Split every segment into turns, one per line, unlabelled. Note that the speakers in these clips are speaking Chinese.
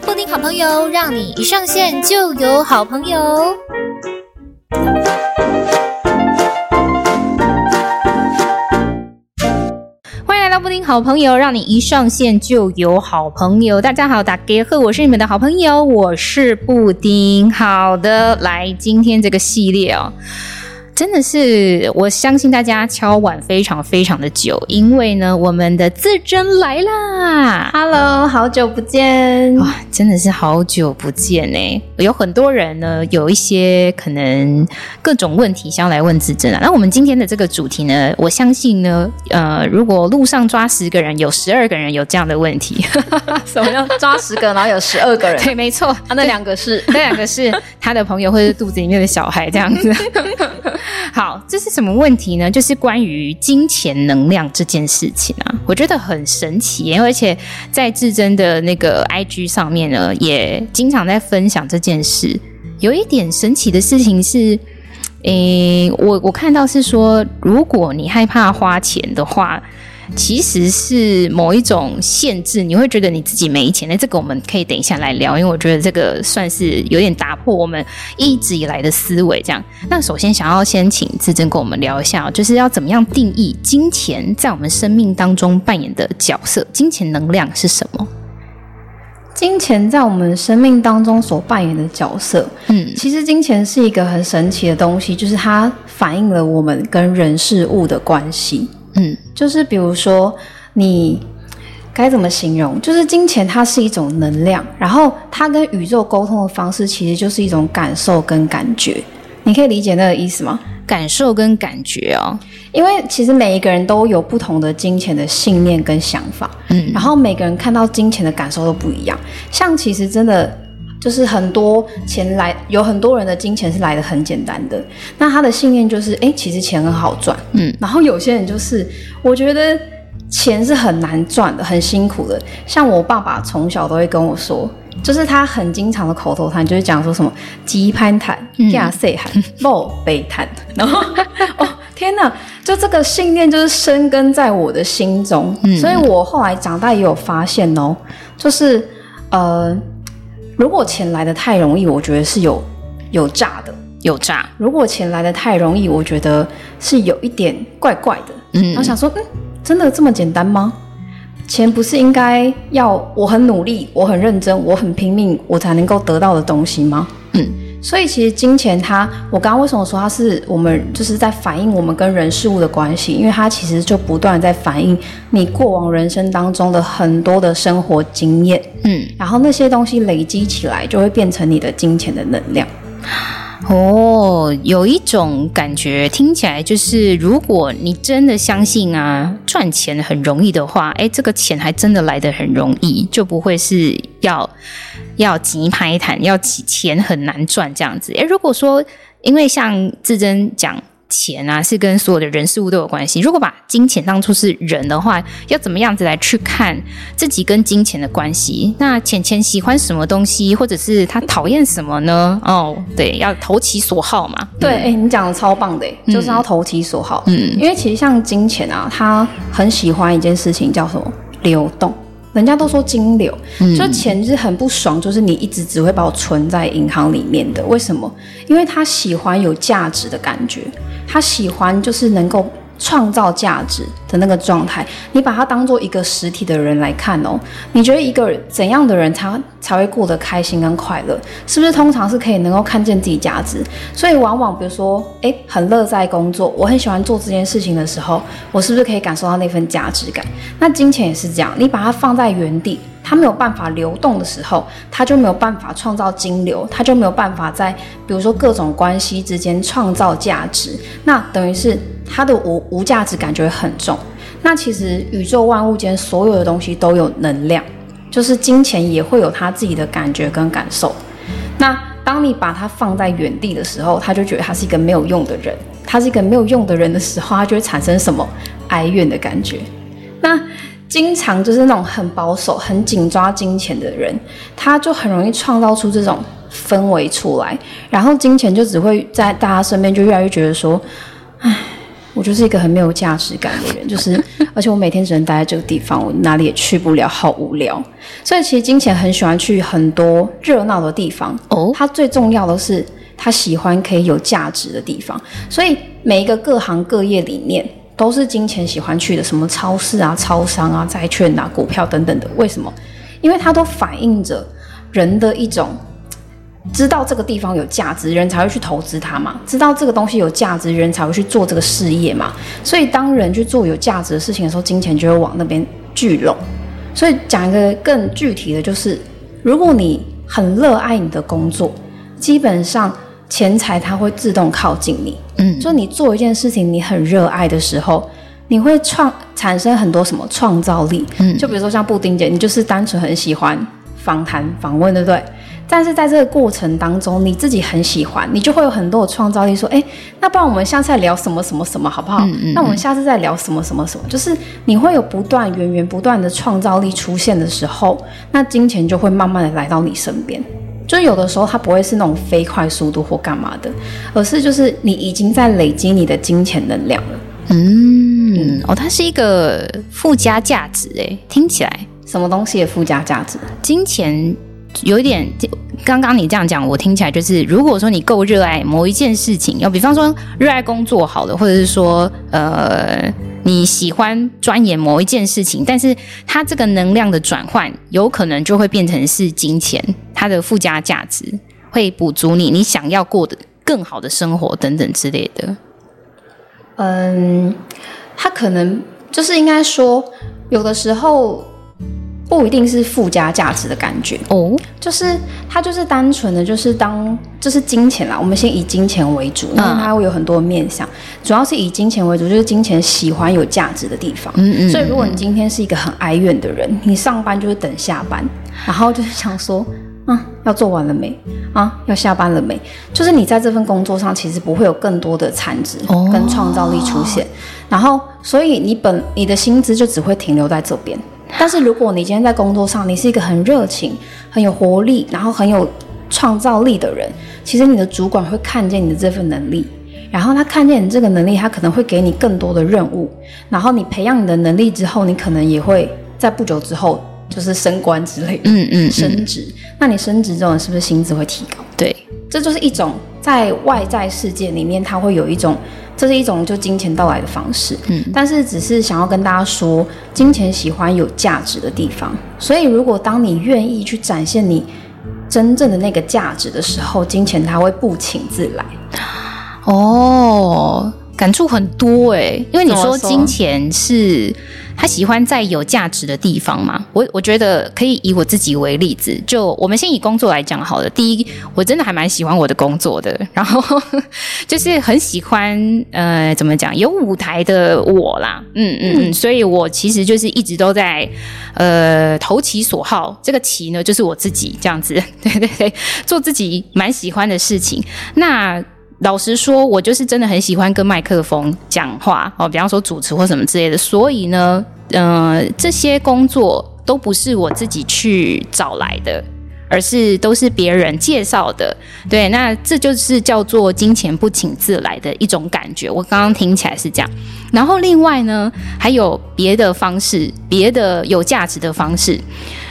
布丁好朋友，让你一上线就有好朋友。欢迎来到布丁好朋友，让你一上线就有好朋友。大家好，大家好，我是你们的好朋友，我是布丁。好的，来今天这个系列哦。真的是，我相信大家敲碗非常非常的久，因为呢，我们的自珍来啦
！Hello，好久不见！
哇，真的是好久不见呢。有很多人呢，有一些可能各种问题想要来问自珍啊。那我们今天的这个主题呢，我相信呢，呃，如果路上抓十个人，有十二个人有这样的问题。
什么叫抓十个，然后有十二个人？
对，没错，
啊，那两个是
那两个是他的朋友或者肚子里面的小孩这样子。好，这是什么问题呢？就是关于金钱能量这件事情啊，我觉得很神奇，而且在自珍的那个 IG 上面呢，也经常在分享这件事。有一点神奇的事情是，诶，我我看到是说，如果你害怕花钱的话。其实是某一种限制，你会觉得你自己没钱。那这个我们可以等一下来聊，因为我觉得这个算是有点打破我们一直以来的思维。这样，那首先想要先请志珍跟我们聊一下，就是要怎么样定义金钱在我们生命当中扮演的角色？金钱能量是什么？
金钱在我们生命当中所扮演的角色，嗯，其实金钱是一个很神奇的东西，就是它反映了我们跟人事物的关系。嗯，就是比如说，你该怎么形容？就是金钱它是一种能量，然后它跟宇宙沟通的方式其实就是一种感受跟感觉。你可以理解那个意思吗？
感受跟感觉哦，
因为其实每一个人都有不同的金钱的信念跟想法，嗯，然后每个人看到金钱的感受都不一样。像其实真的。就是很多钱来，有很多人的金钱是来的很简单的。那他的信念就是，哎、欸，其实钱很好赚，嗯。然后有些人就是，我觉得钱是很难赚的，很辛苦的。像我爸爸从小都会跟我说，就是他很经常的口头禅，就是讲说什么“鸡攀谈，亚塞喊，莫北谈”。然后，哦天哪，就这个信念就是深根在我的心中。嗯。所以我后来长大也有发现哦，就是呃。如果钱来的太容易，我觉得是有有诈的，
有诈。
如果钱来的太容易，我觉得是有一点怪怪的。嗯，我想说，嗯，真的这么简单吗？钱不是应该要我很努力、我很认真、我很拼命，我才能够得到的东西吗？嗯。所以其实金钱它，我刚刚为什么说它是我们就是在反映我们跟人事物的关系？因为它其实就不断在反映你过往人生当中的很多的生活经验，嗯，然后那些东西累积起来，就会变成你的金钱的能量。
哦，有一种感觉听起来就是，如果你真的相信啊，赚钱很容易的话，哎，这个钱还真的来得很容易，就不会是要要急拍谈，要钱很难赚这样子。哎，如果说，因为像志珍讲。钱啊，是跟所有的人事物都有关系。如果把金钱当作是人的话，要怎么样子来去看自己跟金钱的关系？那钱钱喜欢什么东西，或者是他讨厌什么呢？哦，对，要投其所好嘛。
对，哎、嗯欸，你讲的超棒的，就是要投其所好。嗯，因为其实像金钱啊，他很喜欢一件事情叫什么？流动。人家都说金流，嗯、就钱是很不爽，就是你一直只会把我存在银行里面的。为什么？因为他喜欢有价值的感觉，他喜欢就是能够。创造价值的那个状态，你把它当做一个实体的人来看哦。你觉得一个怎样的人他才会过得开心跟快乐？是不是通常是可以能够看见自己价值？所以往往比如说，诶，很乐在工作，我很喜欢做这件事情的时候，我是不是可以感受到那份价值感？那金钱也是这样，你把它放在原地，它没有办法流动的时候，它就没有办法创造金流，它就没有办法在比如说各种关系之间创造价值。那等于是。它的无无价值感觉很重。那其实宇宙万物间所有的东西都有能量，就是金钱也会有它自己的感觉跟感受。那当你把它放在原地的时候，他就觉得他是一个没有用的人。他是一个没有用的人的时候，他就会产生什么哀怨的感觉。那经常就是那种很保守、很紧抓金钱的人，他就很容易创造出这种氛围出来，然后金钱就只会在大家身边就越来越觉得说，唉。我就是一个很没有价值感的人，就是 而且我每天只能待在这个地方，我哪里也去不了，好无聊。所以其实金钱很喜欢去很多热闹的地方哦。他最重要的是，他喜欢可以有价值的地方。所以每一个各行各业里面，都是金钱喜欢去的，什么超市啊、超商啊、债券啊、股票等等的。为什么？因为它都反映着人的一种。知道这个地方有价值，人才会去投资它嘛。知道这个东西有价值，人才会去做这个事业嘛。所以，当人去做有价值的事情的时候，金钱就会往那边聚拢。所以，讲一个更具体的就是，如果你很热爱你的工作，基本上钱财它会自动靠近你。嗯，就你做一件事情，你很热爱的时候，你会创产生很多什么创造力。嗯，就比如说像布丁姐，你就是单纯很喜欢访谈访问，对不对？但是在这个过程当中，你自己很喜欢，你就会有很多的创造力。说，哎，那不然我们下次再聊什么什么什么，好不好？嗯嗯嗯。那我们下次再聊什么什么什么，就是你会有不断源源不断的创造力出现的时候，那金钱就会慢慢的来到你身边。就有的时候它不会是那种飞快速度或干嘛的，而是就是你已经在累积你的金钱能量了。
嗯，嗯哦，它是一个附加价值，诶，听起来
什么东西的附加价值？
金钱。有一点，刚刚你这样讲，我听起来就是，如果说你够热爱某一件事情，要比方说热爱工作好了，或者是说，呃，你喜欢钻研某一件事情，但是它这个能量的转换，有可能就会变成是金钱，它的附加价值会补足你你想要过的更好的生活等等之类的。
嗯，它可能就是应该说，有的时候。不一定是附加价值的感觉哦，就是它就是单纯的，就是当就是金钱啦。我们先以金钱为主，那它会有很多面向，主要是以金钱为主，就是金钱喜欢有价值的地方。嗯嗯。所以如果你今天是一个很哀怨的人，你上班就是等下班，然后就是想说，啊，要做完了没？啊，要下班了没？就是你在这份工作上其实不会有更多的产值跟创造力出现，然后所以你本你的薪资就只会停留在这边。但是如果你今天在工作上，你是一个很热情、很有活力，然后很有创造力的人，其实你的主管会看见你的这份能力，然后他看见你这个能力，他可能会给你更多的任务，然后你培养你的能力之后，你可能也会在不久之后就是升官之类的，嗯嗯，嗯，升职。那你升职之后，是不是薪资会提高？
对，
这就是一种在外在世界里面，它会有一种。这是一种就金钱到来的方式，嗯，但是只是想要跟大家说，金钱喜欢有价值的地方，所以如果当你愿意去展现你真正的那个价值的时候，金钱它会不请自来。
哦，感触很多诶，因为你说金钱是。他喜欢在有价值的地方嘛？我我觉得可以以我自己为例子，就我们先以工作来讲好了。第一，我真的还蛮喜欢我的工作的，然后 就是很喜欢呃，怎么讲，有舞台的我啦，嗯嗯嗯，所以我其实就是一直都在呃投其所好，这个其呢就是我自己这样子，对对对，做自己蛮喜欢的事情。那。老实说，我就是真的很喜欢跟麦克风讲话哦，比方说主持或什么之类的。所以呢，呃，这些工作都不是我自己去找来的，而是都是别人介绍的。对，那这就是叫做金钱不请自来的一种感觉。我刚刚听起来是这样。然后另外呢，还有别的方式，别的有价值的方式。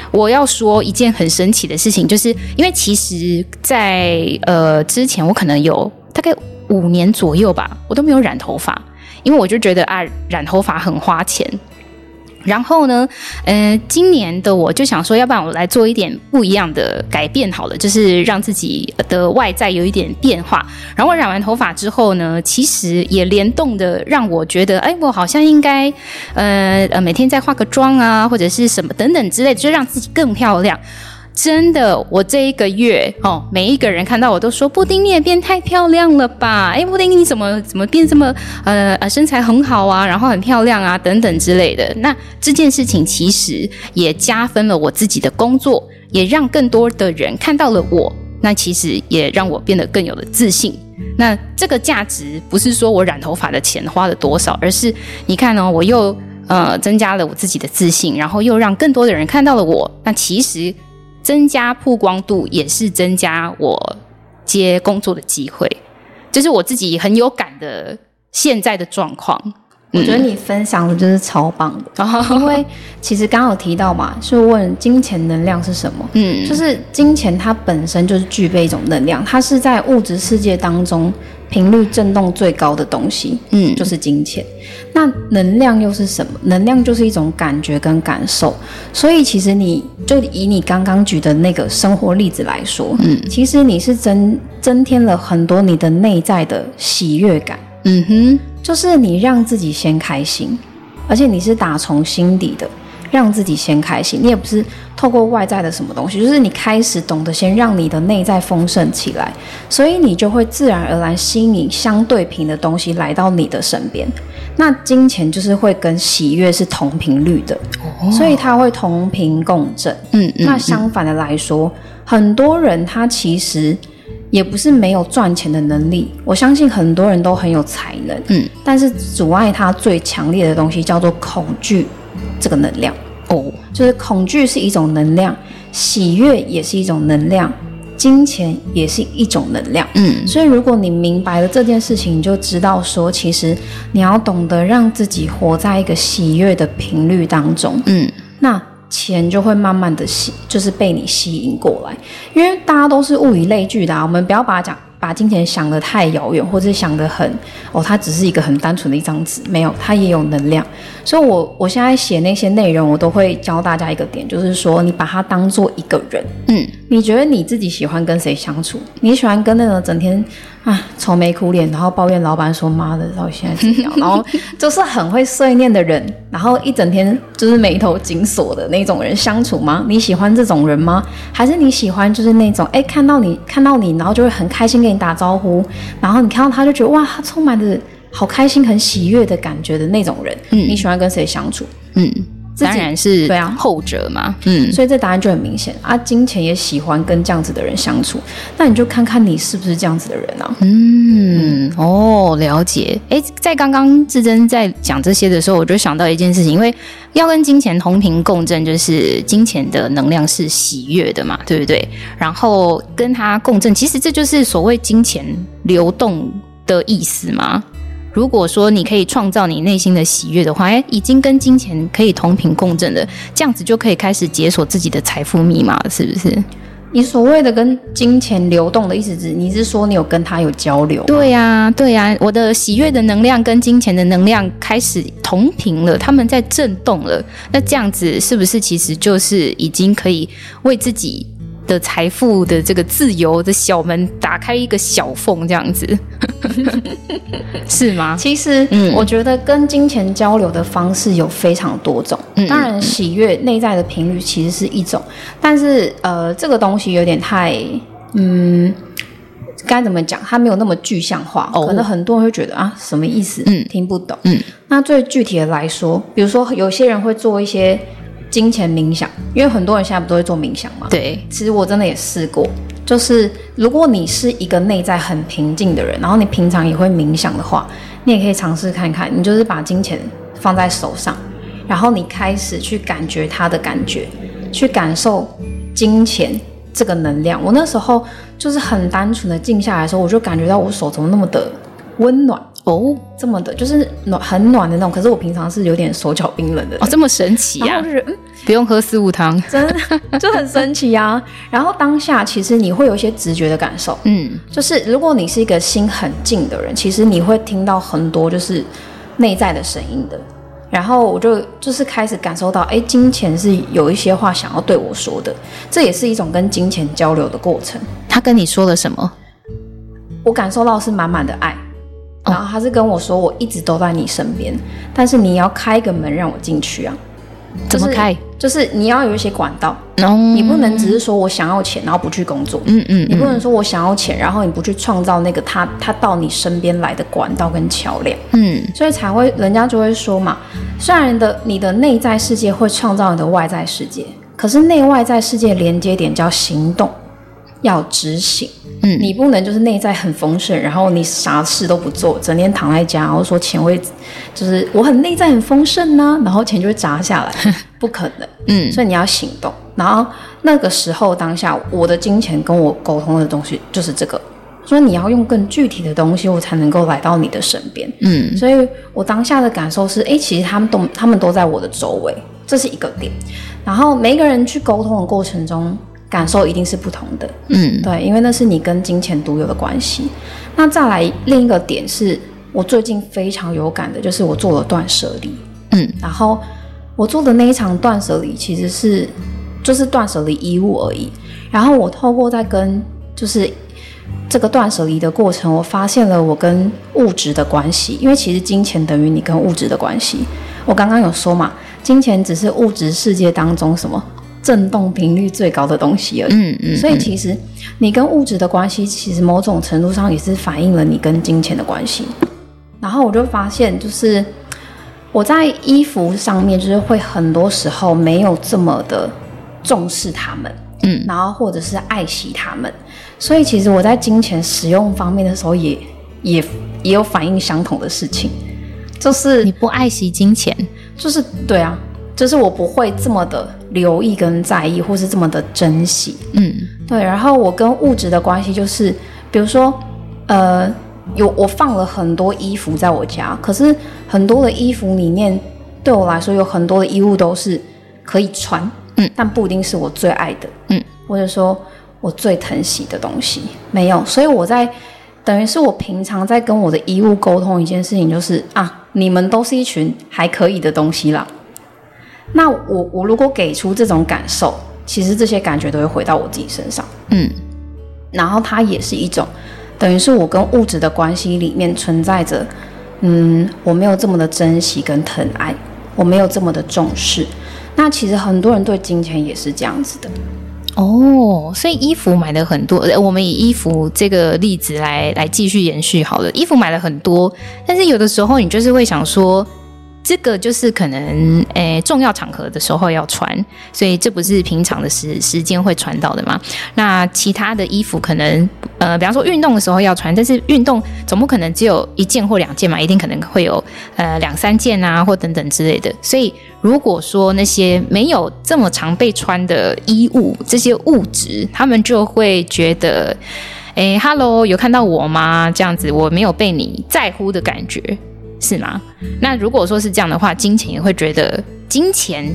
我要说一件很神奇的事情，就是因为其实，在呃之前，我可能有。大概五年左右吧，我都没有染头发，因为我就觉得啊，染头发很花钱。然后呢，呃，今年的我就想说，要不然我来做一点不一样的改变好了，就是让自己的外在有一点变化。然后染完头发之后呢，其实也联动的让我觉得，哎，我好像应该，呃呃，每天再化个妆啊，或者是什么等等之类的，就让自己更漂亮。真的，我这一个月哦，每一个人看到我都说：“布丁，你也变太漂亮了吧？哎，布丁，你怎么怎么变这么呃呃身材很好啊，然后很漂亮啊，等等之类的。”那这件事情其实也加分了我自己的工作，也让更多的人看到了我。那其实也让我变得更有了自信。那这个价值不是说我染头发的钱花了多少，而是你看哦，我又呃增加了我自己的自信，然后又让更多的人看到了我。那其实。增加曝光度也是增加我接工作的机会，就是我自己很有感的现在的状况。
我觉得你分享的就是超棒的，因为其实刚刚有提到嘛，是问金钱能量是什么？嗯，就是金钱它本身就是具备一种能量，它是在物质世界当中频率震动最高的东西，嗯，就是金钱。那能量又是什么？能量就是一种感觉跟感受。所以其实你就以你刚刚举的那个生活例子来说，嗯，其实你是增增添了很多你的内在的喜悦感，嗯哼。就是你让自己先开心，而且你是打从心底的让自己先开心，你也不是透过外在的什么东西，就是你开始懂得先让你的内在丰盛起来，所以你就会自然而然吸引相对频的东西来到你的身边。那金钱就是会跟喜悦是同频率的，所以它会同频共振。嗯，那相反的来说，很多人他其实。也不是没有赚钱的能力，我相信很多人都很有才能，嗯，但是阻碍他最强烈的东西叫做恐惧，这个能量。哦，就是恐惧是一种能量，喜悦也是一种能量，金钱也是一种能量，嗯，所以如果你明白了这件事情，你就知道说，其实你要懂得让自己活在一个喜悦的频率当中，嗯，那。钱就会慢慢的吸，就是被你吸引过来，因为大家都是物以类聚的啊。我们不要把它讲，把金钱想得太遥远，或者想得很哦，它只是一个很单纯的一张纸，没有，它也有能量。所以我我现在写那些内容，我都会教大家一个点，就是说你把它当做一个人，嗯，你觉得你自己喜欢跟谁相处？你喜欢跟那种整天。啊，愁眉苦脸，然后抱怨老板说：“妈的，到底现在怎么样？” 然后就是很会碎念的人，然后一整天就是眉头紧锁的那种人相处吗？你喜欢这种人吗？还是你喜欢就是那种哎，看到你看到你，然后就会很开心跟你打招呼，然后你看到他就觉得哇，他充满着好开心、很喜悦的感觉的那种人？嗯，你喜欢跟谁相处？嗯。
当然是对啊，后者嘛，
嗯，所以这答案就很明显啊。金钱也喜欢跟这样子的人相处，那你就看看你是不是这样子的人啊？
嗯，哦，了解。哎，在刚刚志珍在讲这些的时候，我就想到一件事情，因为要跟金钱同频共振，就是金钱的能量是喜悦的嘛，对不对？然后跟它共振，其实这就是所谓金钱流动的意思嘛。如果说你可以创造你内心的喜悦的话，哎，已经跟金钱可以同频共振了，这样子就可以开始解锁自己的财富密码了，是不是？
你所谓的跟金钱流动的意思是，你是说你有跟他有交流？
对呀，对呀，我的喜悦的能量跟金钱的能量开始同频了，他们在震动了，那这样子是不是其实就是已经可以为自己的财富的这个自由的小门打开一个小缝，这样子 是吗？
其实，嗯，我觉得跟金钱交流的方式有非常多种。嗯，当然，喜悦内在的频率其实是一种，但是，呃，这个东西有点太，嗯，该怎么讲？它没有那么具象化，哦，可能很多人会觉得啊，什么意思？嗯，听不懂。嗯，那最具体的来说，比如说，有些人会做一些。金钱冥想，因为很多人现在不都会做冥想吗？
对，
其实我真的也试过。就是如果你是一个内在很平静的人，然后你平常也会冥想的话，你也可以尝试看看。你就是把金钱放在手上，然后你开始去感觉它的感觉，去感受金钱这个能量。我那时候就是很单纯的静下来的时候，我就感觉到我手怎么那么的温暖。哦，这么的，就是暖很暖的那种。可是我平常是有点手脚冰冷的
哦，这么神奇呀、啊！就是嗯，不用喝四物汤，
真的就很神奇呀、啊。然后当下其实你会有一些直觉的感受，嗯，就是如果你是一个心很静的人，其实你会听到很多就是内在的声音的。然后我就就是开始感受到，哎，金钱是有一些话想要对我说的，这也是一种跟金钱交流的过程。
他跟你说了什么？
我感受到是满满的爱。然后他是跟我说，我一直都在你身边，但是你要开个门让我进去啊？
怎么开？
就是你要有一些管道，你不能只是说我想要钱，然后不去工作。嗯嗯，你不能说我想要钱，然后你不去创造那个他他到你身边来的管道跟桥梁。嗯，所以才会人家就会说嘛，虽然的你的内在世界会创造你的外在世界，可是内外在世界连接点叫行动，要执行。嗯，你不能就是内在很丰盛，然后你啥事都不做，整天躺在家，然后说钱会，就是我很内在很丰盛呢、啊，然后钱就会砸下来，不可能。嗯，所以你要行动。然后那个时候当下，我的金钱跟我沟通的东西就是这个，说你要用更具体的东西，我才能够来到你的身边。
嗯，
所以我当下的感受是，哎，其实他们都他们都在我的周围，这是一个点。然后每一个人去沟通的过程中，感受一定是不同的。
嗯，
对，因为那是你跟金钱独有的关系。那再来另一个点是我最近非常有感的，就是我做了断舍离。
嗯，
然后我做的那一场断舍离，其实是就是断舍离衣物而已。然后我透过在跟就是。这个断舍离的过程，我发现了我跟物质的关系，因为其实金钱等于你跟物质的关系。我刚刚有说嘛，金钱只是物质世界当中什么振动频率最高的东西而已。
嗯嗯。
所以其实你跟物质的关系，其实某种程度上也是反映了你跟金钱的关系。然后我就发现，就是我在衣服上面，就是会很多时候没有这么的重视他们，
嗯，
然后或者是爱惜他们。所以其实我在金钱使用方面的时候也，也也也有反映相同的事情，就是
你不爱惜金钱，
就是对啊，就是我不会这么的留意跟在意，或是这么的珍惜，
嗯，
对。然后我跟物质的关系就是，比如说，呃，有我放了很多衣服在我家，可是很多的衣服里面，对我来说有很多的衣物都是可以穿，
嗯，
但不一定是我最爱的，
嗯，
或者说。我最疼惜的东西没有，所以我在等于是我平常在跟我的衣物沟通一件事情，就是啊，你们都是一群还可以的东西啦。那我我如果给出这种感受，其实这些感觉都会回到我自己身上，
嗯，
然后它也是一种等于是我跟物质的关系里面存在着，嗯，我没有这么的珍惜跟疼爱，我没有这么的重视。那其实很多人对金钱也是这样子的。
哦，所以衣服买的很多，我们以衣服这个例子来来继续延续好了。衣服买了很多，但是有的时候你就是会想说。这个就是可能诶重要场合的时候要穿，所以这不是平常的时时间会穿到的嘛。那其他的衣服可能呃，比方说运动的时候要穿，但是运动总不可能只有一件或两件嘛，一定可能会有呃两三件啊，或等等之类的。所以如果说那些没有这么常被穿的衣物，这些物质，他们就会觉得，诶，Hello，有看到我吗？这样子我没有被你在乎的感觉。是吗？那如果说是这样的话，金钱也会觉得金钱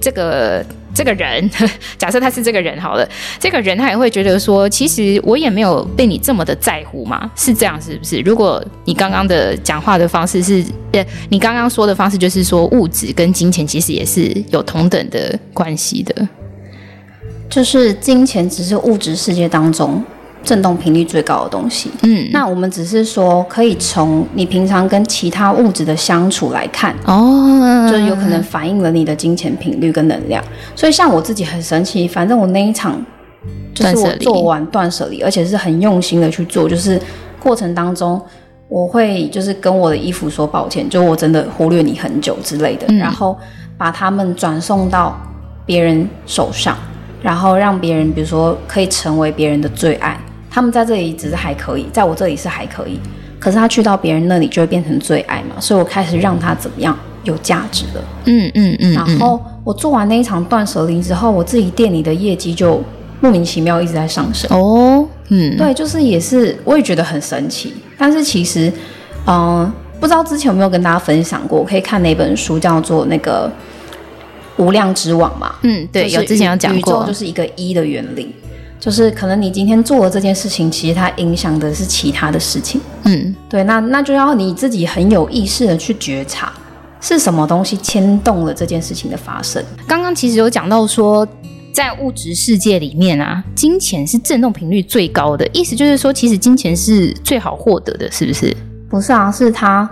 这个这个人，假设他是这个人好了，这个人他也会觉得说，其实我也没有被你这么的在乎嘛，是这样是不是？如果你刚刚的讲话的方式是，呃，你刚刚说的方式就是说，物质跟金钱其实也是有同等的关系的，
就是金钱只是物质世界当中。振动频率最高的东西，
嗯，
那我们只是说可以从你平常跟其他物质的相处来看，
哦，
就有可能反映了你的金钱频率跟能量。所以像我自己很神奇，反正我那一场就是我做完断舍离，而且是很用心的去做，就是过程当中我会就是跟我的衣服说抱歉，就我真的忽略你很久之类的，嗯，然后把他们转送到别人手上，然后让别人比如说可以成为别人的最爱。他们在这里只是还可以，在我这里是还可以，可是他去到别人那里就会变成最爱嘛，所以我开始让他怎么样有价值了。
嗯嗯嗯。
然后我做完那一场断舍离之后，我自己店里的业绩就莫名其妙一直在上升。
哦，嗯，
对，就是也是，我也觉得很神奇。但是其实，嗯、呃，不知道之前有没有跟大家分享过，我可以看哪本书叫做那个无量之网嘛。
嗯，对，有之前有讲过，
宇宙就是一个一的原理。就是可能你今天做了这件事情，其实它影响的是其他的事情。
嗯，
对，那那就要你自己很有意识的去觉察，是什么东西牵动了这件事情的发生。
刚刚其实有讲到说，在物质世界里面啊，金钱是振动频率最高的，意思就是说，其实金钱是最好获得的，是不是？
不是啊，是它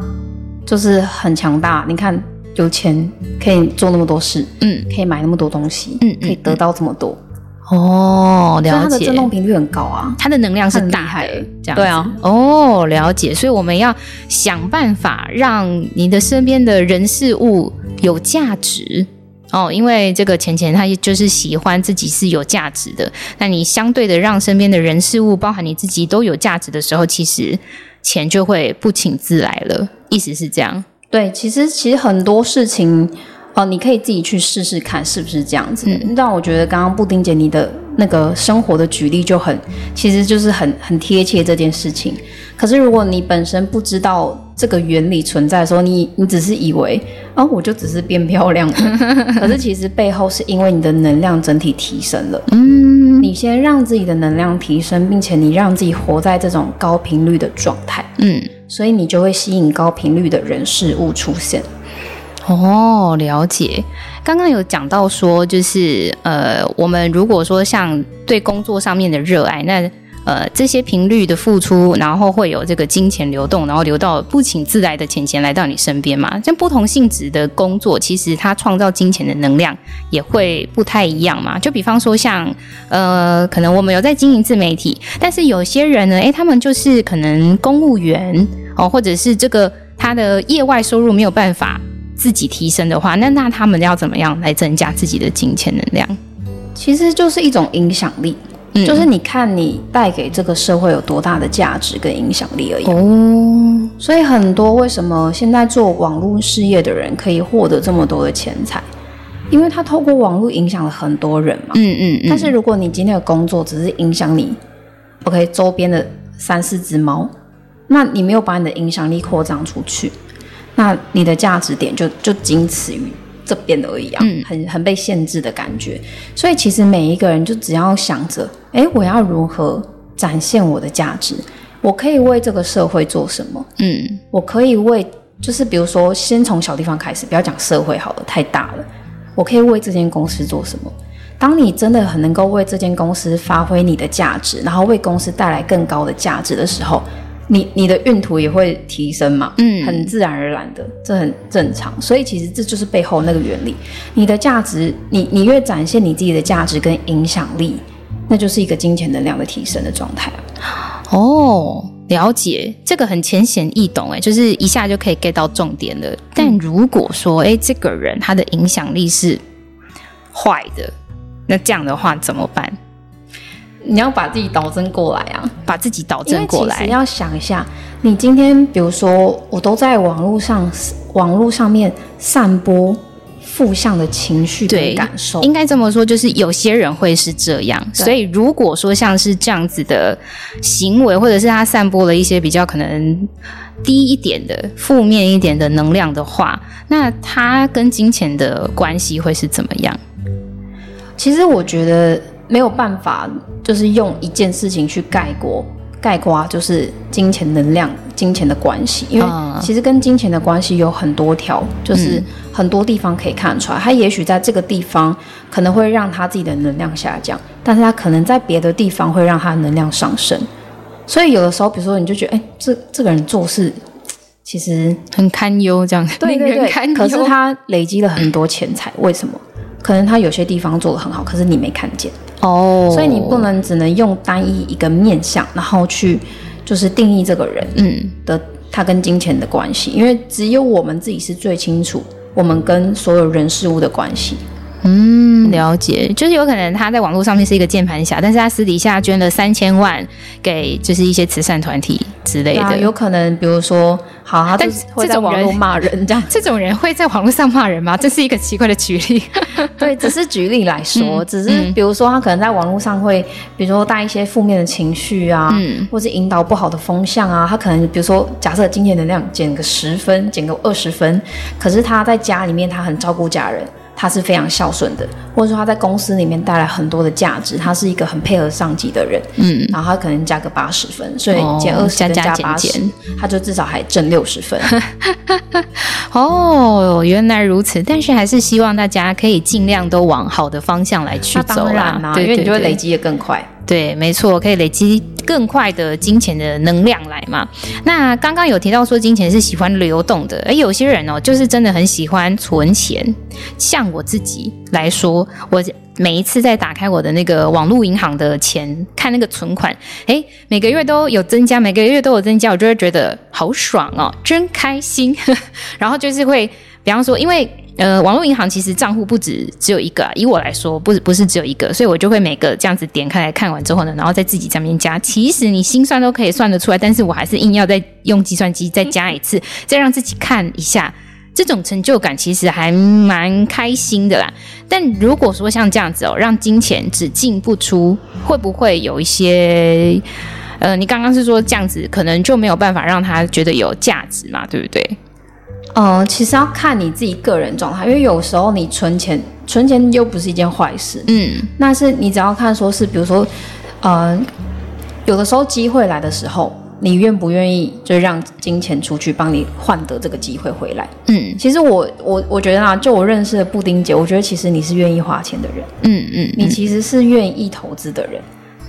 就是很强大。你看，有钱可以做那么多事，
嗯，
可以买那么多东西，
嗯，
可以得到这么多。
哦，了解。
它的振动频率很高啊，
它的能量是大的，这样。
对啊。
哦，了解。所以我们要想办法让你的身边的人事物有价值哦，因为这个钱钱他就是喜欢自己是有价值的。那你相对的让身边的人事物，包含你自己都有价值的时候，其实钱就会不请自来了。意思是这样？
对，其实其实很多事情。哦，你可以自己去试试看是不是这样子。嗯，但我觉得刚刚布丁姐你的那个生活的举例就很，其实就是很很贴切这件事情。可是如果你本身不知道这个原理存在的时候，你你只是以为啊，我就只是变漂亮了，可是其实背后是因为你的能量整体提升了。嗯，你先让自己的能量提升，并且你让自己活在这种高频率的状态。嗯，所以你就会吸引高频率的人事物出现。
哦，了解。刚刚有讲到说，就是呃，我们如果说像对工作上面的热爱，那呃这些频率的付出，然后会有这个金钱流动，然后流到不请自来的钱钱来到你身边嘛。像不同性质的工作，其实它创造金钱的能量也会不太一样嘛。就比方说像呃，可能我们有在经营自媒体，但是有些人呢，诶，他们就是可能公务员哦，或者是这个他的业外收入没有办法。自己提升的话，那那他们要怎么样来增加自己的金钱能量？
其实就是一种影响力，嗯，就是你看你带给这个社会有多大的价值跟影响力而已。哦，所以很多为什么现在做网络事业的人可以获得这么多的钱财，因为他透过网络影响了很多人嘛。嗯嗯嗯。但是如果你今天的工作只是影响你，OK，周边的三四只猫，那你没有把你的影响力扩张出去。那你的价值点就就仅此于这边而已啊，嗯、很很被限制的感觉。所以其实每一个人就只要想着，哎，我要如何展现我的价值？我可以为这个社会做什么？嗯，我可以为，就是比如说，先从小地方开始，不要讲社会好了，太大了。我可以为这间公司做什么？当你真的很能够为这间公司发挥你的价值，然后为公司带来更高的价值的时候。你你的运途也会提升嘛？嗯，很自然而然的，这很正常。所以其实这就是背后那个原理。你的价值，你你越展现你自己的价值跟影响力，那就是一个金钱能量的提升的状态。
哦，了解，这个很浅显易懂，哎，就是一下就可以 get 到重点了。但如果说，哎，这个人他的影响力是坏的，那这样的话怎么办？
你要把自己导正过来啊，
把自己导正过来。
你要想一下，你今天比如说，我都在网络上，网络上面散播负向的情绪跟感受，
应该这么说，就是有些人会是这样。所以如果说像是这样子的行为，或者是他散播了一些比较可能低一点的、负面一点的能量的话，那他跟金钱的关系会是怎么样？
其实我觉得。没有办法，就是用一件事情去概括、概括，就是金钱能量、金钱的关系。因为其实跟金钱的关系有很多条，就是很多地方可以看出来。他也许在这个地方可能会让他自己的能量下降，但是他可能在别的地方会让他的能量上升。所以有的时候，比如说你就觉得，哎，这这个人做事其实
很堪忧，这样
对对对，可是他累积了很多钱财，为什么？可能他有些地方做的很好，可是你没看见哦，oh. 所以你不能只能用单一一个面相，然后去就是定义这个人嗯的他跟金钱的关系，因为只有我们自己是最清楚我们跟所有人事物的关系。
嗯，了解，就是有可能他在网络上面是一个键盘侠，但是他私底下捐了三千万给就是一些慈善团体之类的。啊、
有可能，比如说，好，他是会在网络骂人这样，
这种人会在网络上骂人吗？这是一个奇怪的举例。
对，只是举例来说，嗯、只是比如说他可能在网络上会，比如说带一些负面的情绪啊，嗯，或是引导不好的风向啊，他可能比如说假设今天能量减个十分，减个二十分，可是他在家里面他很照顾家人。他是非常孝顺的，或者说他在公司里面带来很多的价值，他是一个很配合上级的人，嗯，然后他可能加个八十分，所以减二十加加八十，他就至少还挣六十分。
哦，原来如此，但是还是希望大家可以尽量都往好的方向来去走啦，
啊、对，对，对，因为你就会累积的更快。
对，没错，可以累积更快的金钱的能量来嘛。那刚刚有提到说金钱是喜欢流动的，而有些人哦，就是真的很喜欢存钱。像我自己来说，我每一次在打开我的那个网络银行的钱，看那个存款，诶，每个月都有增加，每个月都有增加，我就会觉得好爽哦，真开心。然后就是会，比方说，因为。呃，网络银行其实账户不止只有一个啊，以我来说，不不是只有一个，所以我就会每个这样子点开来看完之后呢，然后再自己上面加。其实你心算都可以算得出来，但是我还是硬要再用计算机再加一次，再让自己看一下这种成就感其实还蛮开心的啦。但如果说像这样子哦，让金钱只进不出，会不会有一些？呃，你刚刚是说这样子可能就没有办法让他觉得有价值嘛，对不对？
嗯、呃，其实要看你自己个人状态，因为有时候你存钱，存钱又不是一件坏事。嗯，那是你只要看说是，比如说，呃，有的时候机会来的时候，你愿不愿意就让金钱出去帮你换得这个机会回来？嗯，其实我我我觉得啊，就我认识的布丁姐，我觉得其实你是愿意花钱的人。嗯嗯，嗯，你其实是愿意投资的人。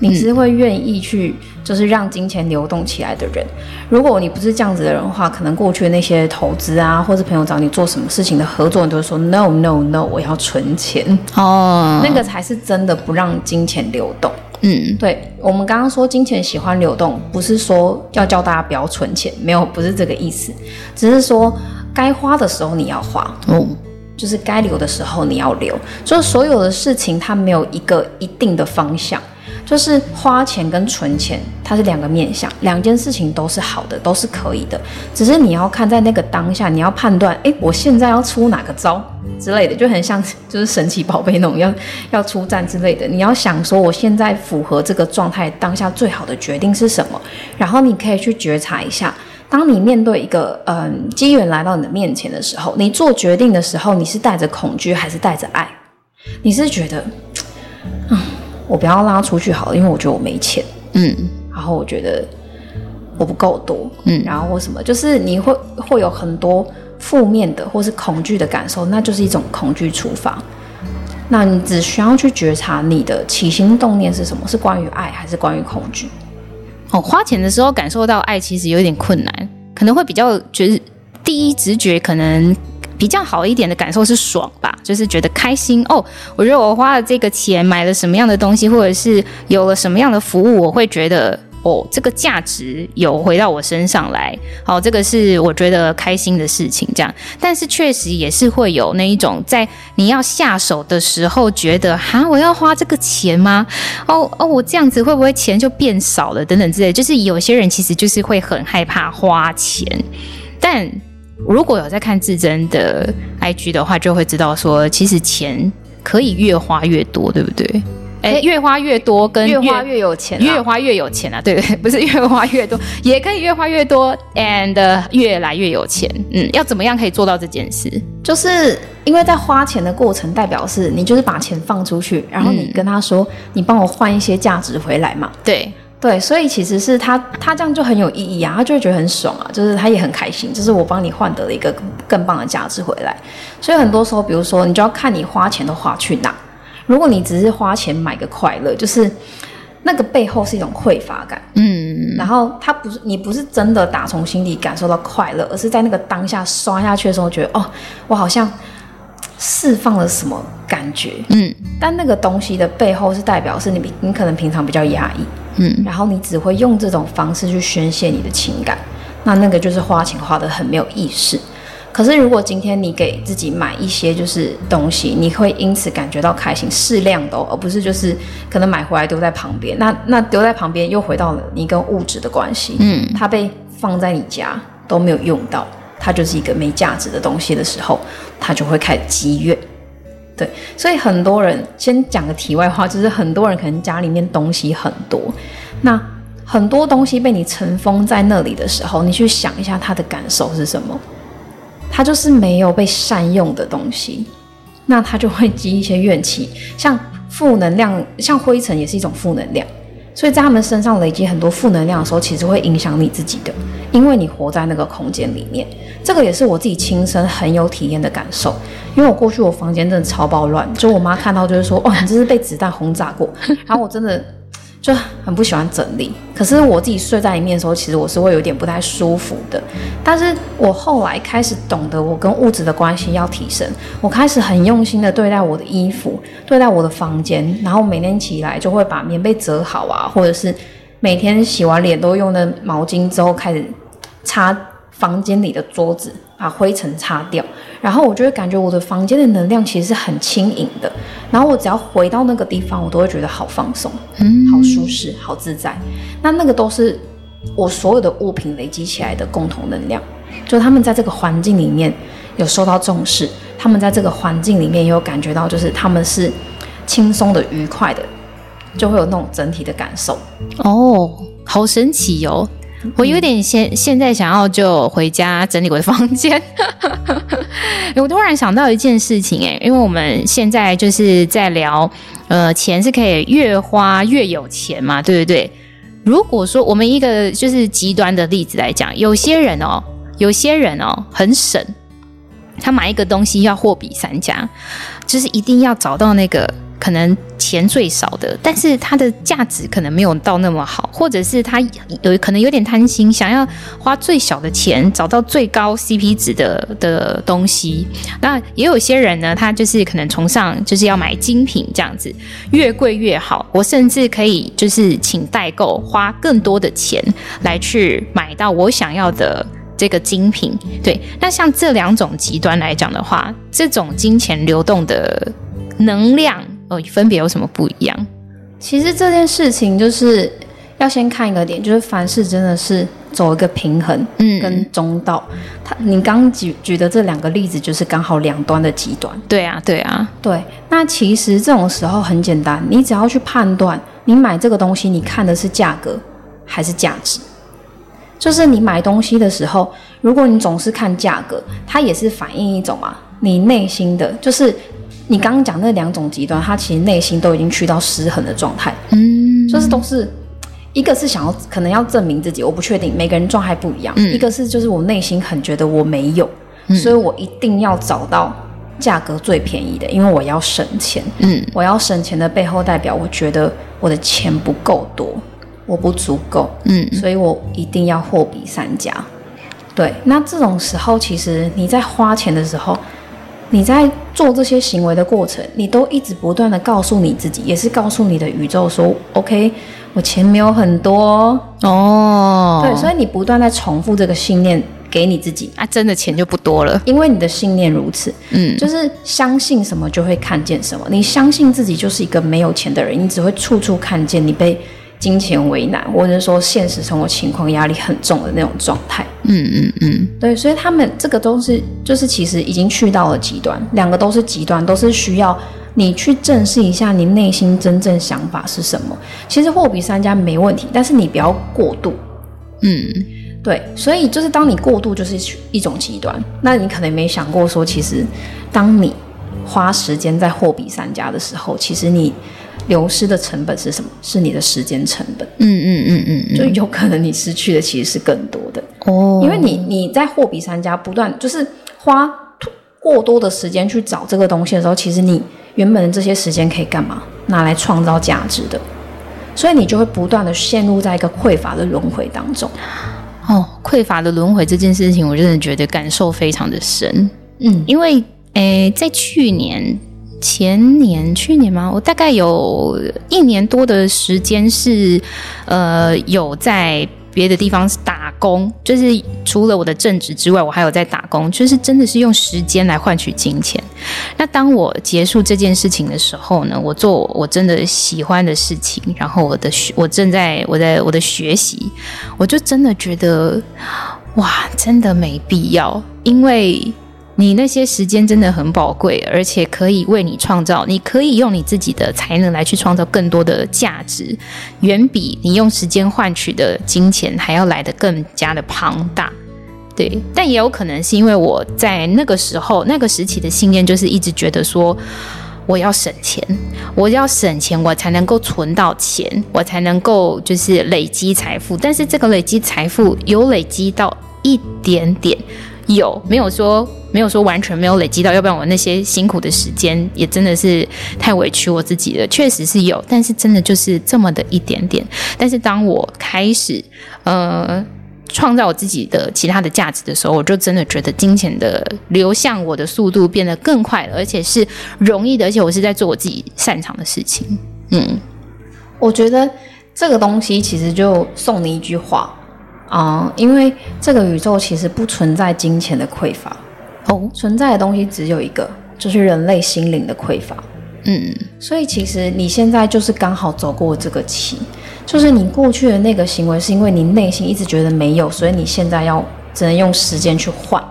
你是会愿意去，就是让金钱流动起来的人。如果你不是这样子的人的话，可能过去的那些投资啊，或者朋友找你做什么事情的合作，你都会说 no no no，我要存钱哦，那个才是真的不让金钱流动。嗯，对，我们刚刚说金钱喜欢流动，不是说要叫大家不要存钱，没有，不是这个意思，只是说该花的时候你要花，嗯，就是该留的时候你要留，就是所有的事情它没有一个一定的方向。就是花钱跟存钱，它是两个面向，两件事情都是好的，都是可以的。只是你要看在那个当下，你要判断，诶，我现在要出哪个招之类的，就很像就是神奇宝贝那种要要出战之类的。你要想说，我现在符合这个状态当下最好的决定是什么？然后你可以去觉察一下，当你面对一个嗯机缘来到你的面前的时候，你做决定的时候，你是带着恐惧还是带着爱？你是觉得，嗯。我不要拉出去好了，因为我觉得我没钱，嗯，然后我觉得我不够多，嗯，然后或什么，就是你会会有很多负面的或是恐惧的感受，那就是一种恐惧触发。那你只需要去觉察你的起心动念是什么，是关于爱还是关于恐惧？
哦，花钱的时候感受到爱其实有点困难，可能会比较觉得第一直觉可能。比较好一点的感受是爽吧，就是觉得开心哦。我觉得我花了这个钱买了什么样的东西，或者是有了什么样的服务，我会觉得哦，这个价值有回到我身上来。好，这个是我觉得开心的事情。这样，但是确实也是会有那一种在你要下手的时候，觉得哈，我要花这个钱吗？哦哦，我这样子会不会钱就变少了？等等之类，就是有些人其实就是会很害怕花钱，但。如果有在看至真的 IG 的话，就会知道说，其实钱可以越花越多，对不对？哎，越花越多，跟
越，越花越有钱，
越花越有钱啊，对不对？不是越花越多，也可以越花越多，and 越来越有钱。嗯，要怎么样可以做到这件事？
就是因为在花钱的过程，代表是你就是把钱放出去，然后你跟他说，嗯、你帮我换一些价值回来嘛？
对。
对，所以其实是他，他这样就很有意义啊，他就会觉得很爽啊，就是他也很开心，就是我帮你换得了一个更棒的价值回来。所以很多时候，比如说，你就要看你花钱都花去哪。如果你只是花钱买个快乐，就是那个背后是一种匮乏感，嗯，然后他不是你不是真的打从心底感受到快乐，而是在那个当下刷下去的时候，觉得哦，我好像释放了什么感觉，嗯，但那个东西的背后是代表是你你可能平常比较压抑。嗯，然后你只会用这种方式去宣泄你的情感，那那个就是花钱花的很没有意识。可是如果今天你给自己买一些就是东西，你会因此感觉到开心，适量的哦，而不是就是可能买回来丢在旁边。那那丢在旁边又回到了你跟物质的关系，嗯，它被放在你家都没有用到，它就是一个没价值的东西的时候，它就会开始积怨。对，所以很多人先讲个题外话，就是很多人可能家里面东西很多，那很多东西被你尘封在那里的时候，你去想一下他的感受是什么？他就是没有被善用的东西，那他就会积一些怨气，像负能量，像灰尘也是一种负能量。所以在他们身上累积很多负能量的时候，其实会影响你自己的，因为你活在那个空间里面。这个也是我自己亲身很有体验的感受，因为我过去我房间真的超暴乱，就我妈看到就是说，哇，你这是被子弹轰炸过，然后我真的。就很不喜欢整理，可是我自己睡在里面的时候，其实我是会有点不太舒服的。但是我后来开始懂得，我跟物质的关系要提升，我开始很用心的对待我的衣服，对待我的房间，然后每天起来就会把棉被折好啊，或者是每天洗完脸都用的毛巾之后开始擦房间里的桌子。把灰尘擦掉，然后我就会感觉我的房间的能量其实是很轻盈的。然后我只要回到那个地方，我都会觉得好放松，嗯，好舒适，好自在。那那个都是我所有的物品累积起来的共同能量，就他们在这个环境里面有受到重视，他们在这个环境里面也有感觉到，就是他们是轻松的、愉快的，就会有那种整体的感受。
哦，好神奇哦！我有点现现在想要就回家整理我的房间。我突然想到一件事情，哎，因为我们现在就是在聊，呃，钱是可以越花越有钱嘛，对不对？如果说我们一个就是极端的例子来讲，有些人哦，有些人哦很省，他买一个东西要货比三家，就是一定要找到那个。可能钱最少的，但是它的价值可能没有到那么好，或者是他有可能有点贪心，想要花最小的钱找到最高 CP 值的的东西。那也有些人呢，他就是可能崇尚就是要买精品这样子，越贵越好。我甚至可以就是请代购，花更多的钱来去买到我想要的这个精品。对，那像这两种极端来讲的话，这种金钱流动的能量。分别有什么不一样？
其实这件事情就是要先看一个点，就是凡事真的是走一个平衡，嗯，跟中道。他，你刚举举的这两个例子，就是刚好两端的极端。
对啊，对啊，
对。那其实这种时候很简单，你只要去判断，你买这个东西，你看的是价格还是价值？就是你买东西的时候，如果你总是看价格，它也是反映一种啊，你内心的就是。你刚刚讲那两种极端，他其实内心都已经去到失衡的状态，嗯，就是都是一个是想要可能要证明自己，我不确定每个人状态不一样，嗯，一个是就是我内心很觉得我没有，嗯，所以我一定要找到价格最便宜的，因为我要省钱，嗯，我要省钱的背后代表我觉得我的钱不够多，我不足够，嗯，所以我一定要货比三家，对，那这种时候其实你在花钱的时候。你在做这些行为的过程，你都一直不断的告诉你自己，也是告诉你的宇宙说：“OK，我钱没有很多哦。”对，所以你不断在重复这个信念给你自己
啊，真的钱就不多了，
因为你的信念如此。嗯，就是相信什么就会看见什么。你相信自己就是一个没有钱的人，你只会处处看见你被金钱为难，或者说现实生活情况压力很重的那种状态。嗯嗯嗯，对，所以他们这个都是，就是其实已经去到了极端，两个都是极端，都是需要你去正视一下你内心真正想法是什么。其实货比三家没问题，但是你不要过度。嗯，对，所以就是当你过度就是一种极端，那你可能没想过说，其实当你花时间在货比三家的时候，其实你。流失的成本是什么？是你的时间成本。嗯嗯嗯嗯，就有可能你失去的其实是更多的哦，因为你你在货比三家不断就是花过多的时间去找这个东西的时候，其实你原本的这些时间可以干嘛？拿来创造价值的，所以你就会不断的陷入在一个匮乏的轮回当中。
哦，匮乏的轮回这件事情，我真的觉得感受非常的深。嗯，因为诶，在去年。前年、去年吗？我大概有一年多的时间是，呃，有在别的地方打工，就是除了我的正职之外，我还有在打工，就是真的是用时间来换取金钱。那当我结束这件事情的时候呢，我做我真的喜欢的事情，然后我的学，我正在我在我的学习，我就真的觉得，哇，真的没必要，因为。你那些时间真的很宝贵，而且可以为你创造，你可以用你自己的才能来去创造更多的价值，远比你用时间换取的金钱还要来得更加的庞大。对，但也有可能是因为我在那个时候那个时期的信念，就是一直觉得说，我要省钱，我要省钱，我才能够存到钱，我才能够就是累积财富。但是这个累积财富有累积到一点点。有没有说没有说完全没有累积到？要不然我那些辛苦的时间也真的是太委屈我自己了。确实是有，但是真的就是这么的一点点。但是当我开始呃创造我自己的其他的价值的时候，我就真的觉得金钱的流向我的速度变得更快了，而且是容易的，而且我是在做我自己擅长的事情。嗯，
我觉得这个东西其实就送你一句话。啊、嗯，因为这个宇宙其实不存在金钱的匮乏，哦，存在的东西只有一个，就是人类心灵的匮乏。嗯，所以其实你现在就是刚好走过这个期，就是你过去的那个行为，是因为你内心一直觉得没有，所以你现在要只能用时间去换。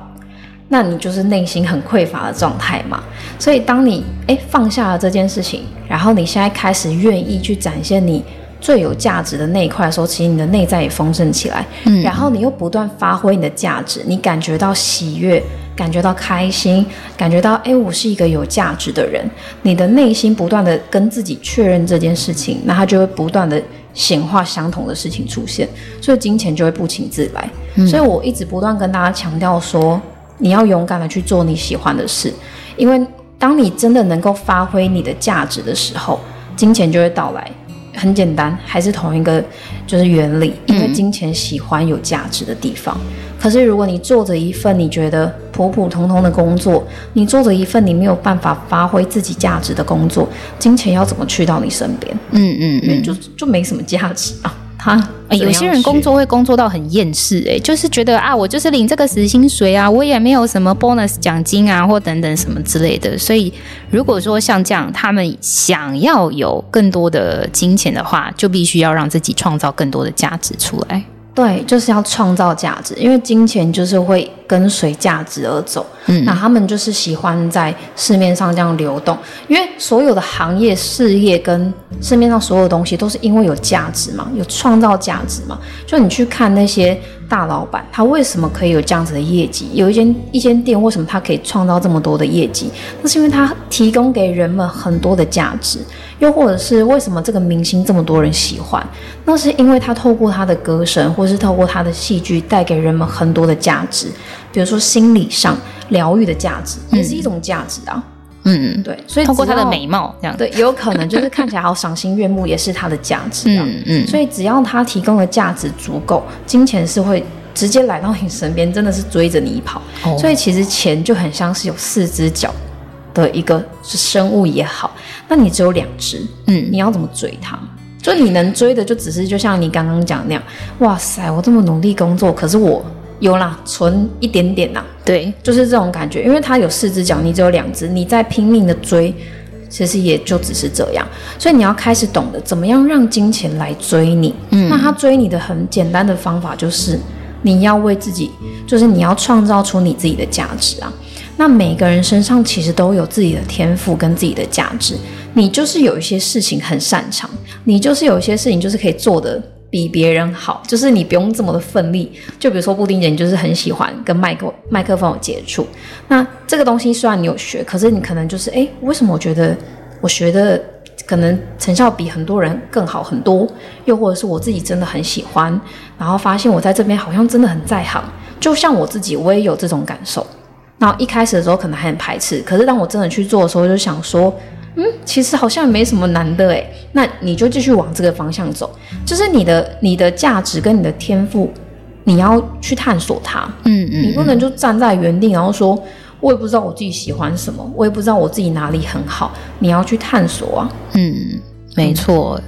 那你就是内心很匮乏的状态嘛。所以当你诶放下了这件事情，然后你现在开始愿意去展现你最有价值的那一块的时候，其实你的内在也丰盛起来。嗯，然后你又不断发挥你的价值，你感觉到喜悦。感觉到开心，感觉到哎，我是一个有价值的人。你的内心不断的跟自己确认这件事情，那它就会不断的显化相同的事情出现，所以金钱就会不请自来。嗯。所以我一直不断跟大家强调说，你要勇敢的去做你喜欢的事，因为当你真的能够发挥你的价值的时候，金钱就会到来。很简单，还是同一个就是原理，因为金钱喜欢有价值的地方。嗯。可是如果你做着一份你觉得普普通通的工作，你做着一份你没有办法发挥自己价值的工作，金钱要怎么去到你身边？嗯嗯嗯，就就没什么价值啊。他、欸、
有些人工作会工作到很厌世、欸，哎，就是觉得啊，我就是领这个死薪水啊，我也没有什么 bonus 奖金啊，或等等什么之类的。所以，如果说像这样，他们想要有更多的金钱的话，就必须要让自己创造更多的价值出来。
对，就是要创造价值，因为金钱就是会跟随价值而走。嗯，那他们就是喜欢在市面上这样流动，因为所有的行业、事业跟市面上所有东西都是因为有价值嘛，有创造价值嘛。就你去看那些大老板，他为什么可以有这样子的业绩？有一间一间店，为什么他可以创造这么多的业绩？那是因为他提供给人们很多的价值。又或者是为什么这个明星这么多人喜欢？那是因为他透过他的歌声，或是透过他的戏剧，带给人们很多的价值。比如说心理上疗愈的价值，也是一种价值啊。嗯，对。所以
通过他的美貌，这样
对，有可能就是看起来好赏心悦目，也是他的价值啊。嗯嗯。所以只要他提供的价值足够，金钱是会直接来到你身边，真的是追着你跑。哦。所以其实钱就很像是有四只脚的一个是生物也好，那你只有两只，嗯，你要怎么追它？就你能追的，就只是就像你刚刚讲那样，哇塞，我这么努力工作，可是我有啦，存一点点啦，
对，
就是这种感觉，因为它有四只脚，你只有两只，你在拼命的追，其实也就只是这样，所以你要开始懂得怎么样让金钱来追你，嗯，那他追你的很简单的方法就是你要为自己，就是你要创造出你自己的价值啊。那每个人身上其实都有自己的天赋跟自己的价值。你就是有一些事情很擅长，你就是有一些事情就是可以做得比别人好，就是你不用这么的奋力。就比如说布丁姐，你就是很喜欢跟麦克麦克风有接触。那这个东西虽然你有学，可是你可能就是诶，为什么我觉得我学的可能成效比很多人更好很多？又或者是我自己真的很喜欢，然后发现我在这边好像真的很在行。就像我自己，我也有这种感受。然后一开始的时候可能还很排斥，可是当我真的去做的时候，就想说，嗯，其实好像没什么难的诶。那你就继续往这个方向走，就是你的你的价值跟你的天赋，你要去探索它。嗯嗯，你不能就站在原地，然后说，我也不知道我自己喜欢什么，我也不知道我自己哪里很好，你要去探索啊。
嗯，没错。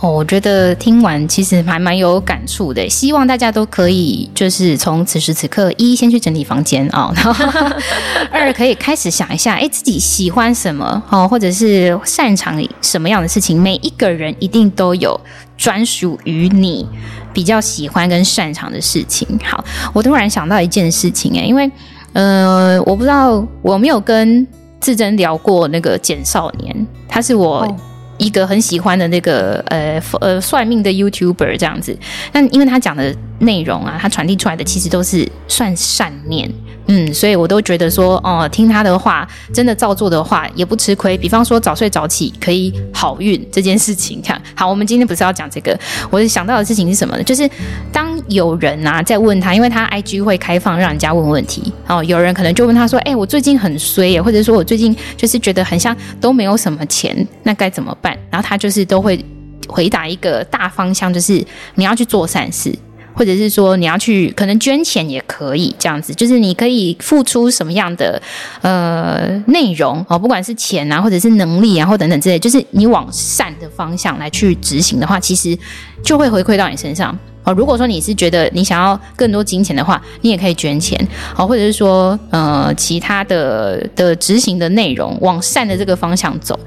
哦，我觉得听完其实还蛮有感触的。希望大家都可以，就是从此时此刻，一先去整理房间啊，然后 二可以开始想一下，哎，自己喜欢什么哦，或者是擅长什么样的事情。每一个人一定都有专属于你比较喜欢跟擅长的事情。好，我突然想到一件事情，哎，因为呃，我不知道我没有跟志珍聊过那个简少年，他是我。哦一个很喜欢的那个呃呃算命的 YouTuber 这样子，但因为他讲的内容啊，他传递出来的其实都是算善念。嗯，所以我都觉得说，哦，听他的话，真的照做的话，也不吃亏。比方说早睡早起可以好运这件事情，看好。我们今天不是要讲这个，我想到的事情是什么呢？就是当有人啊在问他，因为他 IG 会开放让人家问问题，哦，有人可能就问他说，哎，我最近很衰耶，或者说我最近就是觉得很像都没有什么钱，那该怎么办？然后他就是都会回答一个大方向，就是你要去做善事。或者是说你要去可能捐钱也可以这样子，就是你可以付出什么样的呃内容哦，不管是钱啊，或者是能力啊，或等等之类，就是你往善的方向来去执行的话，其实就会回馈到你身上哦。如果说你是觉得你想要更多金钱的话，你也可以捐钱哦，或者是说呃其他的的执行的内容往善的这个方向走。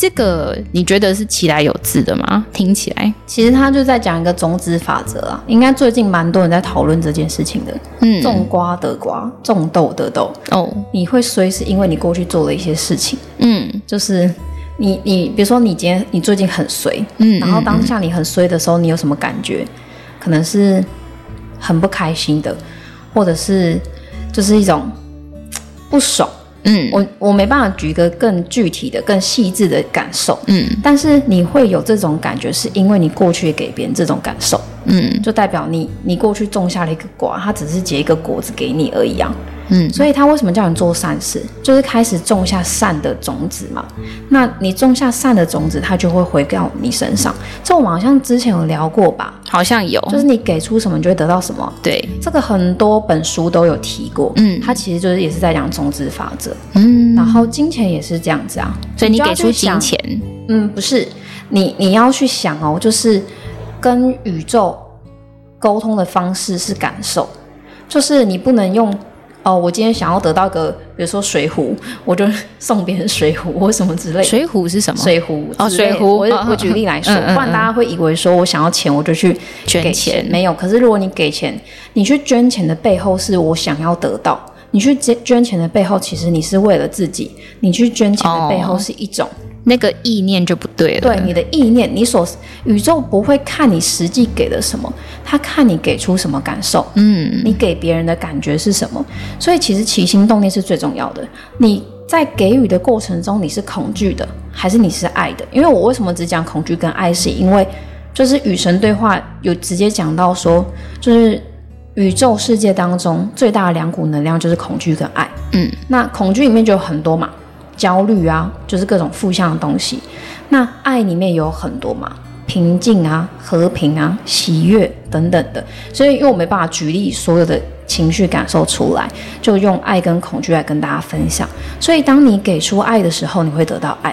这个你觉得是起来有字的吗？听起来，
其实他就在讲一个种子法则啊。应该最近蛮多人在讨论这件事情的。嗯，种瓜得瓜，种豆得豆。哦，你会衰是因为你过去做了一些事情。嗯，就是你你比如说你今天你最近很衰，嗯，然后当下你很衰的时候，你有什么感觉？可能是很不开心的，或者是就是一种不爽。嗯，我我没办法举一个更具体的、更细致的感受。嗯，但是你会有这种感觉，是因为你过去给别人这种感受。嗯，就代表你你过去种下了一个瓜，它只是结一个果子给你而已啊。嗯，所以他为什么叫你做善事？就是开始种下善的种子嘛。那你种下善的种子，它就会回到你身上。这我们好像之前有聊过吧？
好像有，
就是你给出什么，你就会得到什么。
对，
这个很多本书都有提过。嗯，它其实就是也是在讲种子法则。嗯，然后金钱也是这样子啊。
所以你给出金钱，
嗯，不是，你你要去想哦，就是跟宇宙沟通的方式是感受，就是你不能用。哦，我今天想要得到个，比如说水壶，我就 送别人水壶或什么之类的。
水壶是什么？
水壶
哦，水壶。
我我举例来说，不然大家会以为说我想要钱，我就去
捐钱。
钱没有，可是如果你给钱，你去捐钱的背后是我想要得到。你去捐捐钱的背后，其实你是为了自己。你去捐钱的背后是一种。哦
那个意念就不对了。
对，你的意念，你所宇宙不会看你实际给了什么，他看你给出什么感受。嗯，你给别人的感觉是什么？所以其实起心动念是最重要的。你在给予的过程中，你是恐惧的，还是你是爱的？因为我为什么只讲恐惧跟爱，是因为就是与神对话有直接讲到说，就是宇宙世界当中最大的两股能量就是恐惧跟爱。嗯，那恐惧里面就有很多嘛。焦虑啊，就是各种负向的东西。那爱里面有很多嘛，平静啊、和平啊、喜悦等等的。所以，因为我没办法举例所有的情绪感受出来，就用爱跟恐惧来跟大家分享。所以，当你给出爱的时候，你会得到爱；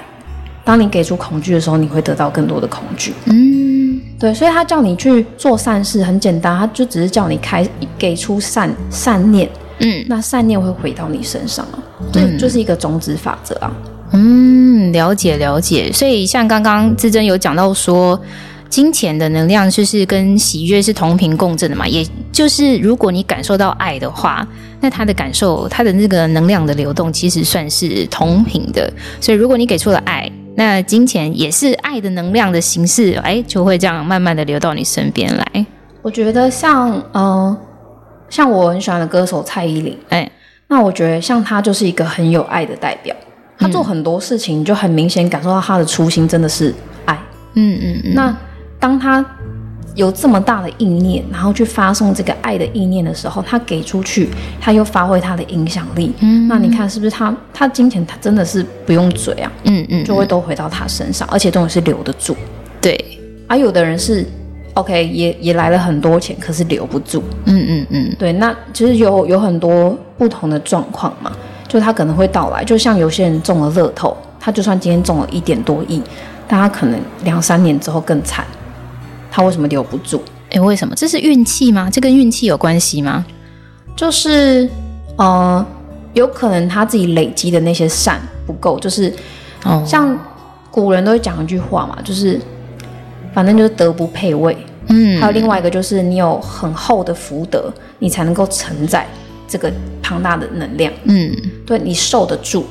当你给出恐惧的时候，你会得到更多的恐惧。嗯，对。所以他叫你去做善事，很简单，他就只是叫你开给出善善念。嗯，那善念会回到你身上啊，对，嗯、就是一个种子法则啊。
嗯，了解了解。所以像刚刚志珍有讲到说，金钱的能量就是跟喜悦是同频共振的嘛，也就是如果你感受到爱的话，那他的感受，他的那个能量的流动其实算是同频的。所以如果你给出了爱，那金钱也是爱的能量的形式，哎，就会这样慢慢的流到你身边来。
我觉得像嗯。呃像我很喜欢的歌手蔡依林，哎，那我觉得像她就是一个很有爱的代表。她做很多事情，就很明显感受到她的初心真的是爱。嗯嗯嗯。那当她有这么大的意念，然后去发送这个爱的意念的时候，她给出去，她又发挥她的影响力。嗯。那你看是不是她？她金钱她真的是不用嘴啊。嗯嗯。就会都回到她身上，而且重点是留得住。
对。
而有的人是。OK，也也来了很多钱，可是留不住。嗯嗯嗯，对，那其实有有很多不同的状况嘛，就他可能会到来，就像有些人中了乐透，他就算今天中了一点多亿，但他可能两三年之后更惨。他为什么留不住？
诶，为什么？这是运气吗？这跟运气有关系吗？
就是呃，有可能他自己累积的那些善不够，就是哦，像古人都会讲一句话嘛，就是。反正就是德不配位，嗯，还有另外一个就是你有很厚的福德，你才能够承载这个庞大的能量，嗯，对，你受得住，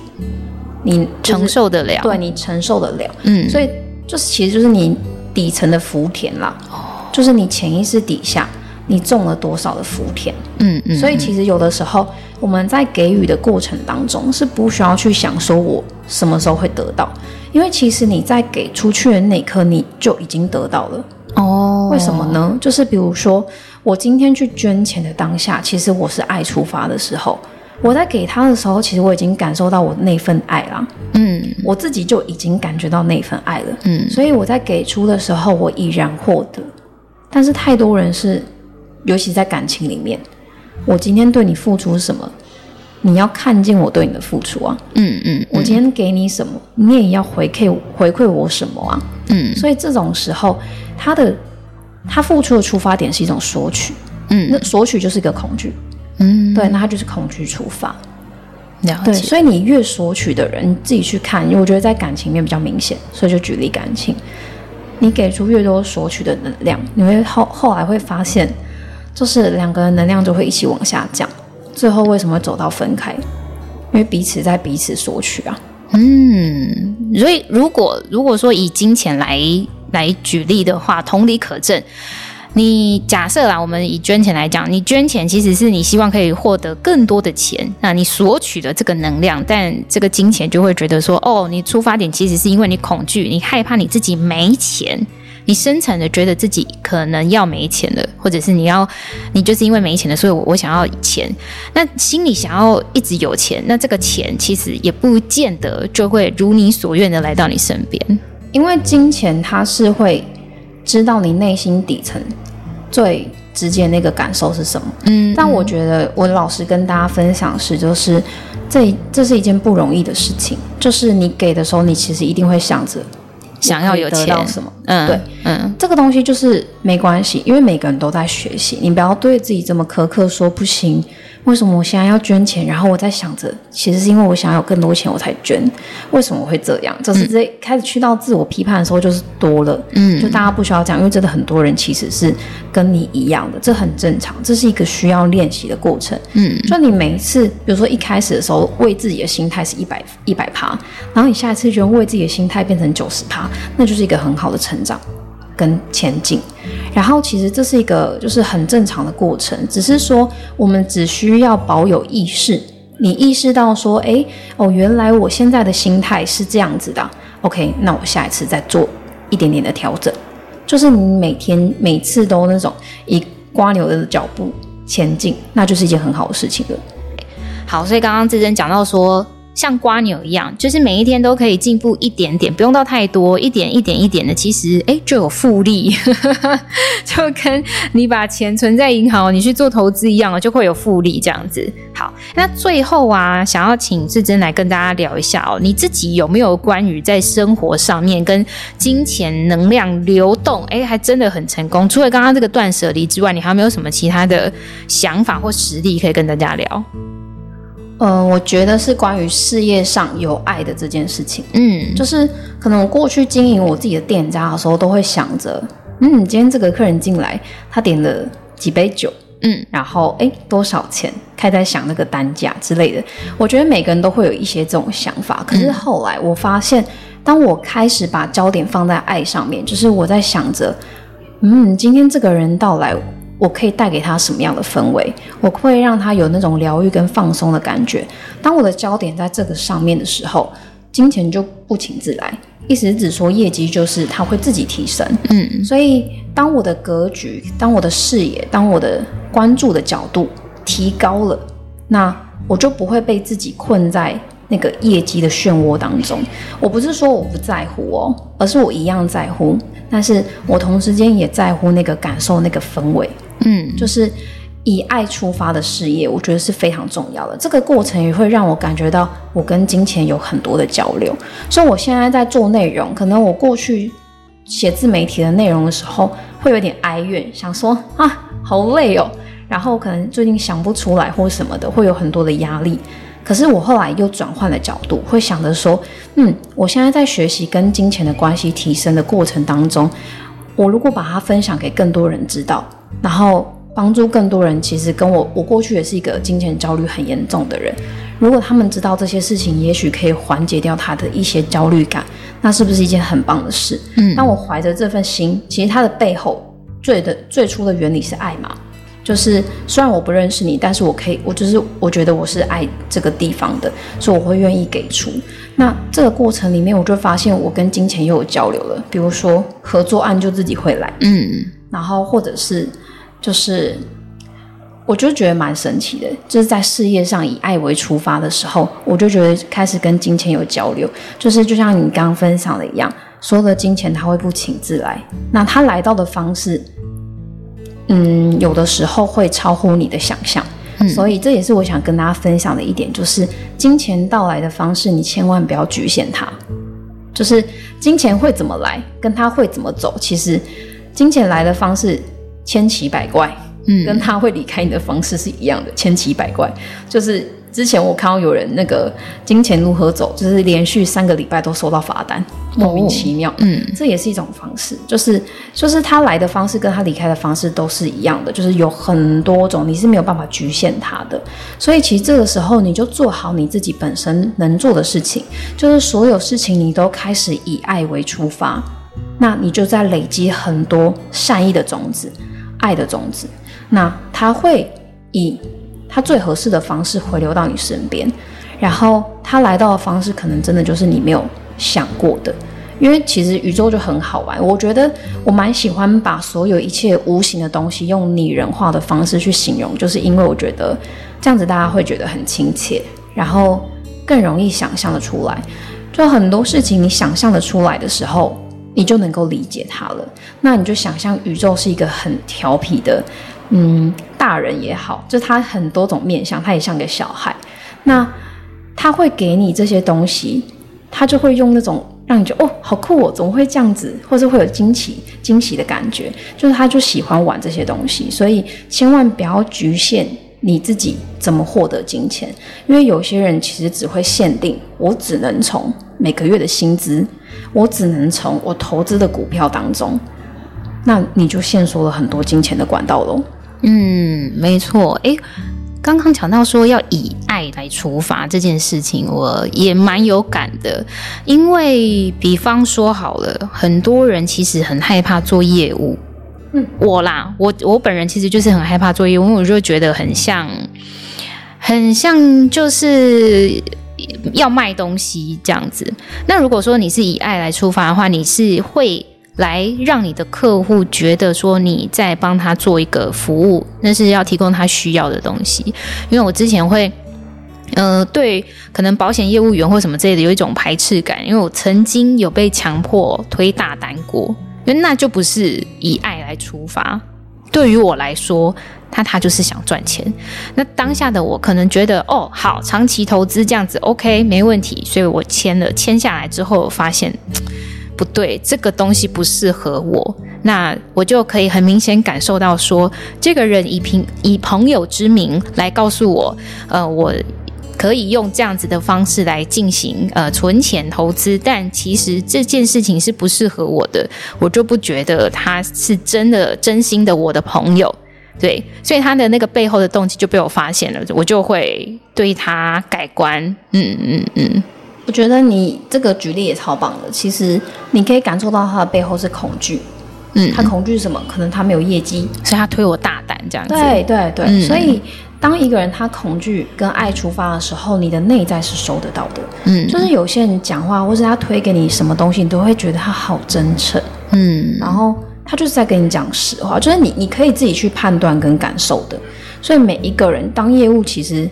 你、就是、
承受得了，
对，你承受得了，嗯，所以就是其实就是你底层的福田啦，哦，就是你潜意识底下你种了多少的福田，嗯嗯，所以其实有的时候我们在给予的过程当中是不需要去想说我什么时候会得到。因为其实你在给出去的那一刻，你就已经得到了哦。为什么呢？就是比如说，我今天去捐钱的当下，其实我是爱出发的时候，我在给他的时候，其实我已经感受到我那份爱了。嗯，我自己就已经感觉到那份爱了。嗯，所以我在给出的时候，我已然获得。但是太多人是，尤其在感情里面，我今天对你付出什么？你要看见我对你的付出啊，嗯嗯，嗯，我今天给你什么，你也要回馈回馈我什么啊，嗯，所以这种时候，他的他付出的出发点是一种索取，嗯，那索取就是一个恐惧，嗯，对，那他就是恐惧出发，
了解。
对，所以你越索取的人，你自己去看，因为我觉得在感情面比较明显，所以就举例感情，你给出越多索取的能量，你会后后来会发现，就是两个人能量就会一起往下降，最后为什么会走到分开？因为彼此在彼此索取啊。
嗯，所以如果如果说以金钱来来举例的话，同理可证。你假设啦，我们以捐钱来讲，你捐钱其实是你希望可以获得更多的钱，那你索取的这个能量，但这个金钱就会觉得说，哦，你出发点其实是因为你恐惧，你害怕你自己没钱，你深层的觉得自己可能要没钱了，或者是你要，你就是因为没钱了，所以我我想要钱，那心里想要一直有钱，那这个钱其实也不见得就会如你所愿的来到你身边，
因为金钱它是会知道你内心底层。最直接那个感受是什么？嗯，但我觉得我老实跟大家分享是，就是这这是一件不容易的事情。就是你给的时候，你其实一定会想着
想要有钱
得到什么。嗯，对，嗯，这个东西就是没关系，因为每个人都在学习。你不要对自己这么苛刻，说不行。为什么我现在要捐钱？然后我在想着，其实是因为我想要有更多钱，我才捐。为什么我会这样？就是这开始去到自我批判的时候，就是多了。嗯，就大家不需要讲，因为真的很多人其实是跟你一样的，这很正常。这是一个需要练习的过程。嗯，就你每一次，比如说一开始的时候，为自己的心态是一百一百趴，然后你下一次就为自己的心态变成九十趴，那就是一个很好的成长跟前进。然后其实这是一个就是很正常的过程，只是说我们只需要保有意识，你意识到说，哎，哦，原来我现在的心态是这样子的，OK，那我下一次再做一点点的调整，就是你每天每次都那种以蜗牛的脚步前进，那就是一件很好的事情了。
好，所以刚刚志珍讲到说。像瓜牛一样，就是每一天都可以进步一点点，不用到太多，一点一点一点的，其实诶就有复利，就跟你把钱存在银行，你去做投资一样，就会有复利这样子。好，那最后啊，想要请志珍来跟大家聊一下哦，你自己有没有关于在生活上面跟金钱能量流动，诶还真的很成功。除了刚刚这个断舍离之外，你还有没有什么其他的想法或实例可以跟大家聊？
呃，我觉得是关于事业上有爱的这件事情。嗯，就是可能我过去经营我自己的店家的时候，都会想着，嗯，今天这个客人进来，他点了几杯酒，嗯，然后哎，多少钱？开在想那个单价之类的。我觉得每个人都会有一些这种想法。可是后来我发现，当我开始把焦点放在爱上面，就是我在想着，嗯，今天这个人到来。我可以带给他什么样的氛围？我会让他有那种疗愈跟放松的感觉。当我的焦点在这个上面的时候，金钱就不请自来。意思是指说，业绩就是他会自己提升。嗯，所以当我的格局、当我的视野、当我的关注的角度提高了，那我就不会被自己困在那个业绩的漩涡当中。我不是说我不在乎哦，而是我一样在乎，但是我同时间也在乎那个感受、那个氛围。嗯，就是以爱出发的事业，我觉得是非常重要的。这个过程也会让我感觉到我跟金钱有很多的交流。所以我现在在做内容，可能我过去写自媒体的内容的时候，会有点哀怨，想说啊，好累哦。然后可能最近想不出来或什么的，会有很多的压力。可是我后来又转换了角度，会想着说，嗯，我现在在学习跟金钱的关系提升的过程当中，我如果把它分享给更多人知道。然后帮助更多人，其实跟我，我过去也是一个金钱焦虑很严重的人。如果他们知道这些事情，也许可以缓解掉他的一些焦虑感，那是不是一件很棒的事？嗯，当我怀着这份心，其实它的背后最的最初的原理是爱嘛，就是虽然我不认识你，但是我可以，我就是我觉得我是爱这个地方的，所以我会愿意给出。那这个过程里面，我就发现我跟金钱又有交流了，比如说合作案就自己会来，嗯，然后或者是。就是，我就觉得蛮神奇的，就是在事业上以爱为出发的时候，我就觉得开始跟金钱有交流。就是就像你刚刚分享的一样，所有的金钱它会不请自来，那它来到的方式，嗯，有的时候会超乎你的想象。嗯，所以这也是我想跟大家分享的一点，就是金钱到来的方式，你千万不要局限它。就是金钱会怎么来，跟它会怎么走，其实金钱来的方式。千奇百怪，嗯，跟他会离开你的方式是一样的，千奇百怪，就是之前我看到有人那个金钱如何走，就是连续三个礼拜都收到罚单，莫名其妙。嗯，这也是一种方式，就是就是他来的方式跟他离开的方式都是一样的，就是有很多种，你是没有办法局限他的。所以其实这个时候你就做好你自己本身能做的事情，就是所有事情你都开始以爱为出发，那你就在累积很多善意的种子、爱的种子，那他会以。他最合适的方式回流到你身边，然后他来到的方式可能真的就是你没有想过的，因为其实宇宙就很好玩。我觉得我蛮喜欢把所有一切无形的东西用拟人化的方式去形容，就是因为我觉得这样子大家会觉得很亲切，然后更容易想象的出来。就很多事情你想象的出来的时候，你就能够理解它了。那你就想象宇宙是一个很调皮的。嗯，大人也好，就他很多种面相，他也像个小孩。那他会给你这些东西，他就会用那种让你觉得哦，好酷哦，怎么会这样子，或者会有惊奇、惊喜的感觉。就是他就喜欢玩这些东西，所以千万不要局限你自己怎么获得金钱，因为有些人其实只会限定我只能从每个月的薪资，我只能从我投资的股票当中，那你就限缩了很多金钱的管道喽。
嗯，没错。诶，刚刚讲到说要以爱来出发这件事情，我也蛮有感的。因为，比方说好了，很多人其实很害怕做业务。嗯，我啦，我我本人其实就是很害怕做业务，因为我就觉得很像，很像就是要卖东西这样子。那如果说你是以爱来出发的话，你是会。来让你的客户觉得说你在帮他做一个服务，那是要提供他需要的东西。因为我之前会，呃，对可能保险业务员或什么之类的有一种排斥感，因为我曾经有被强迫推大单过，因为那就不是以爱来出发。对于我来说，他他就是想赚钱。那当下的我可能觉得，哦，好，长期投资这样子，OK，没问题，所以我签了。签下来之后，发现。不对，这个东西不适合我，那我就可以很明显感受到说，这个人以凭以朋友之名来告诉我，呃，我可以用这样子的方式来进行呃存钱投资，但其实这件事情是不适合我的，我就不觉得他是真的真心的我的朋友，对，所以他的那个背后的动机就被我发现了，我就会对他改观，嗯嗯嗯。
我觉得你这个举例也超棒的。其实你可以感受到他的背后是恐惧，嗯，他恐惧什么？可能他没有业绩，
所以他推我大胆这样子。
对对对，嗯、所以当一个人他恐惧跟爱出发的时候，你的内在是收得到的。嗯，就是有些人讲话，或是他推给你什么东西，你都会觉得他好真诚。嗯，然后他就是在跟你讲实话，就是你你可以自己去判断跟感受的。所以每一个人当业务，其实。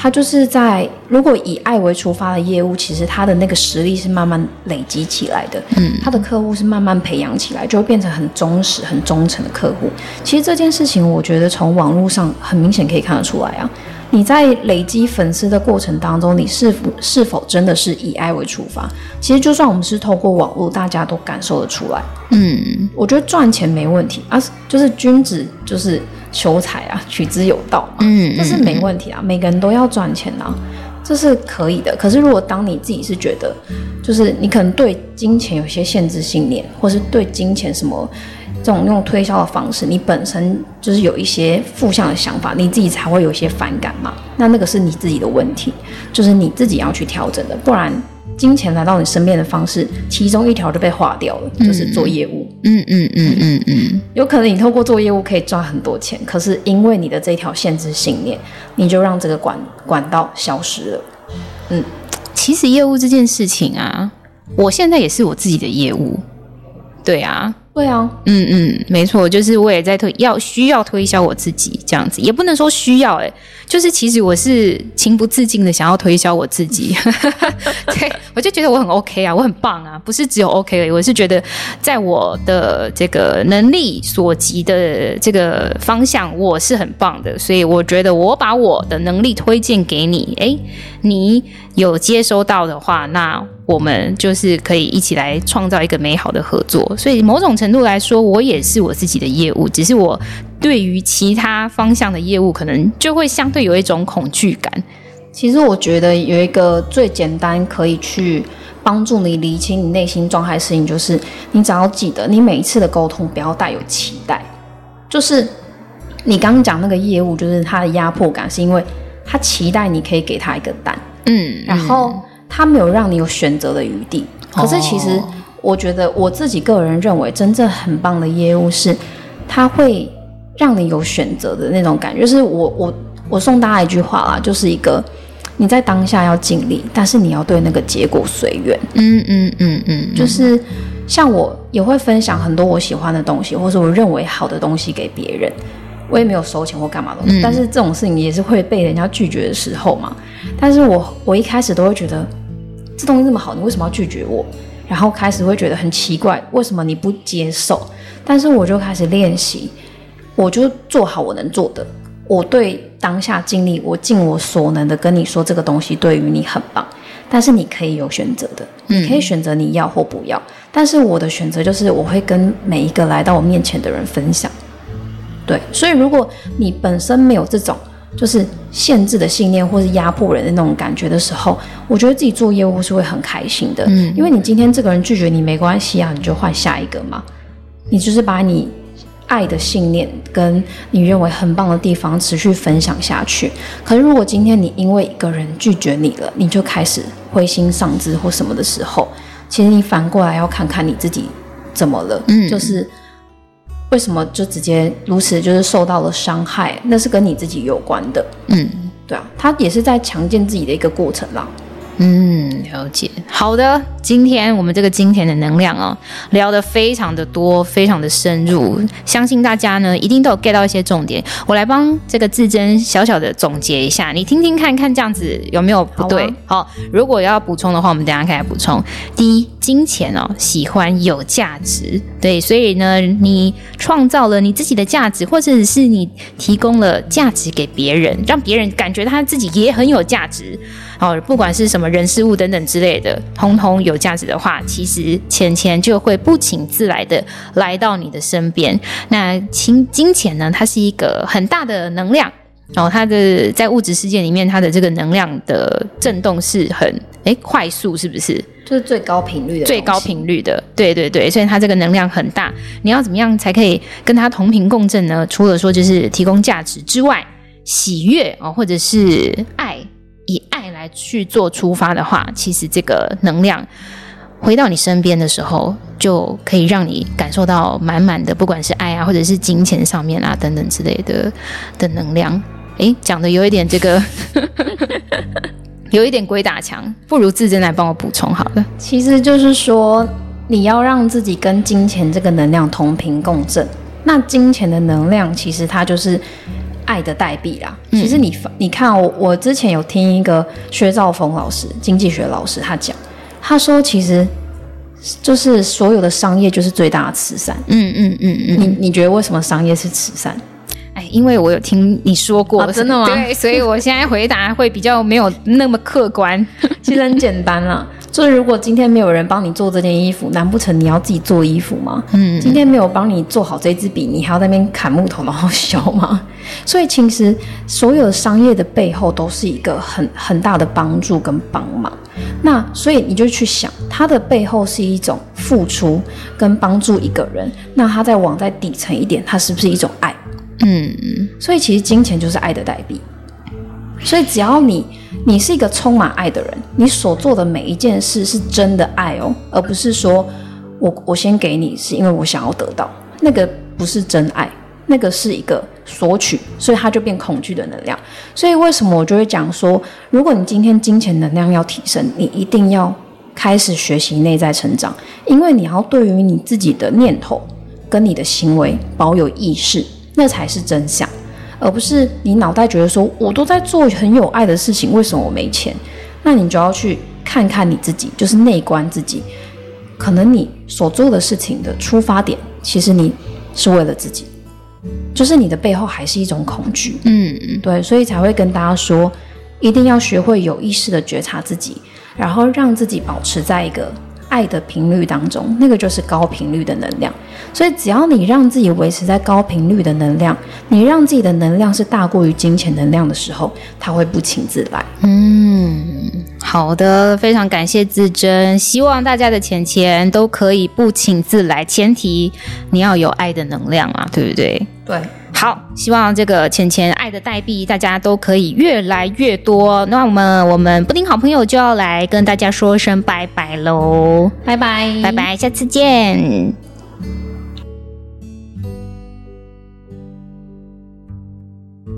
他就是在，如果以爱为出发的业务，其实他的那个实力是慢慢累积起来的。嗯，他的客户是慢慢培养起来，就会变成很忠实、很忠诚的客户。其实这件事情，我觉得从网络上很明显可以看得出来啊。你在累积粉丝的过程当中，你是否是否真的是以爱为出发？其实就算我们是透过网络，大家都感受得出来。嗯，我觉得赚钱没问题啊，就是君子就是。求财啊，取之有道嘛，嗯，这是没问题啊，每个人都要赚钱啊，这是可以的。可是如果当你自己是觉得，就是你可能对金钱有些限制信念，或是对金钱什么这种用推销的方式，你本身就是有一些负向的想法，你自己才会有一些反感嘛。那那个是你自己的问题，就是你自己要去调整的，不然。金钱来到你身边的方式，其中一条就被划掉了，就是做业务。嗯嗯嗯嗯嗯，有可能你透过做业务可以赚很多钱，可是因为你的这条限制信念，你就让这个管管道消失了。嗯，
其实业务这件事情啊，我现在也是我自己的业务。对啊。
对啊，
嗯嗯，没错，就是我也在推，要需要推销我自己这样子，也不能说需要，哎，就是其实我是情不自禁的想要推销我自己，对，我就觉得我很 OK 啊，我很棒啊，不是只有 OK 而已，我是觉得在我的这个能力所及的这个方向，我是很棒的，所以我觉得我把我的能力推荐给你，哎，你有接收到的话，那。我们就是可以一起来创造一个美好的合作，所以某种程度来说，我也是我自己的业务，只是我对于其他方向的业务，可能就会相对有一种恐惧感。
其实我觉得有一个最简单可以去帮助你理清你内心状态的事情，就是你只要记得，你每一次的沟通不要带有期待。就是你刚刚讲那个业务，就是他的压迫感，是因为他期待你可以给他一个单，嗯，然后他没有让你有选择的余地。可是其实我觉得我自己个人认为，真正很棒的业务是，他会让你有选择的那种感觉。就是我我我送大家一句话啦，就是一个。你在当下要尽力，但是你要对那个结果随缘。嗯嗯嗯嗯，就是像我也会分享很多我喜欢的东西，或是我认为好的东西给别人。我也没有收钱或干嘛的但是这种事情也是会被人家拒绝的时候嘛。但是我我一开始都会觉得这东西这么好，你为什么要拒绝我？然后开始会觉得很奇怪，为什么你不接受？但是我就开始练习，我就做好我能做的。我对当下尽力，我尽我所能的跟你说，这个东西对于你很棒，但是你可以有选择的，你可以选择你要或不要。嗯、但是我的选择就是，我会跟每一个来到我面前的人分享。对，所以如果你本身没有这种就是限制的信念，或是压迫人的那种感觉的时候，我觉得自己做业务是会很开心的。嗯，因为你今天这个人拒绝你没关系啊，你就换下一个嘛，你就是把你。爱的信念跟你认为很棒的地方持续分享下去。可是，如果今天你因为一个人拒绝你了，你就开始灰心丧志或什么的时候，其实你反过来要看看你自己怎么了。嗯，就是为什么就直接如此，就是受到了伤害，那是跟你自己有关的。嗯，对啊，他也是在强健自己的一个过程啦。
嗯，了解。好的，今天我们这个金钱的能量哦，聊得非常的多，非常的深入，相信大家呢一定都有 get 到一些重点。我来帮这个自珍小小的总结一下，你听听看看这样子有没有不对？好，如果要补充的话，我们等一下可以来补充。第一，金钱哦，喜欢有价值，对，所以呢，你创造了你自己的价值，或者是你提供了价值给别人，让别人感觉他自己也很有价值。哦，不管是什么人事物等等之类的，通通有价值的话，其实钱钱就会不请自来的来到你的身边。那金金钱呢？它是一个很大的能量，然后它的在物质世界里面，它的这个能量的震动是很诶快速，是不是？
就是最高频率的，
最高频率的，对对对，所以它这个能量很大。你要怎么样才可以跟它同频共振呢？除了说就是提供价值之外，喜悦哦，或者是爱。以爱来去做出发的话，其实这个能量回到你身边的时候，就可以让你感受到满满的，不管是爱啊，或者是金钱上面啊等等之类的的能量。诶，讲的有一点这个，有一点鬼打墙，不如自珍来帮我补充好了。
其实就是说，你要让自己跟金钱这个能量同频共振。那金钱的能量，其实它就是。爱的代币啦，其实你你看我，我之前有听一个薛兆丰老师，经济学老师，他讲，他说其实就是所有的商业就是最大的慈善。嗯嗯嗯嗯，你你觉得为什么商业是慈善？
哎，因为我有听你说过，
啊，真的吗？
对，所以我现在回答会比较没有那么客观。
其实很简单啦。就是如果今天没有人帮你做这件衣服，难不成你要自己做衣服吗？嗯，今天没有帮你做好这支笔，你还要在那边砍木头然后削吗？所以其实所有的商业的背后都是一个很很大的帮助跟帮忙。那所以你就去想，它的背后是一种付出跟帮助一个人。那它再往再底层一点，它是不是一种爱？嗯，所以其实金钱就是爱的代币。所以只要你。你是一个充满爱的人，你所做的每一件事是真的爱哦，而不是说我我先给你是因为我想要得到，那个不是真爱，那个是一个索取，所以它就变恐惧的能量。所以为什么我就会讲说，如果你今天金钱能量要提升，你一定要开始学习内在成长，因为你要对于你自己的念头跟你的行为保有意识，那才是真相。而不是你脑袋觉得说，我都在做很有爱的事情，为什么我没钱？那你就要去看看你自己，就是内观自己。可能你所做的事情的出发点，其实你是为了自己，就是你的背后还是一种恐惧。嗯嗯，对，所以才会跟大家说，一定要学会有意识的觉察自己，然后让自己保持在一个爱的频率当中，那个就是高频率的能量。所以，只要你让自己维持在高频率的能量，你让自己的能量是大过于金钱能量的时候，它会不请自来。
嗯，好的，非常感谢自珍，希望大家的钱钱都可以不请自来，前提你要有爱的能量啊，对不对？
对。
好，希望这个钱钱爱的代币，大家都可以越来越多。那我们我们布丁好朋友就要来跟大家说声拜拜喽，
拜拜，
拜拜，下次见。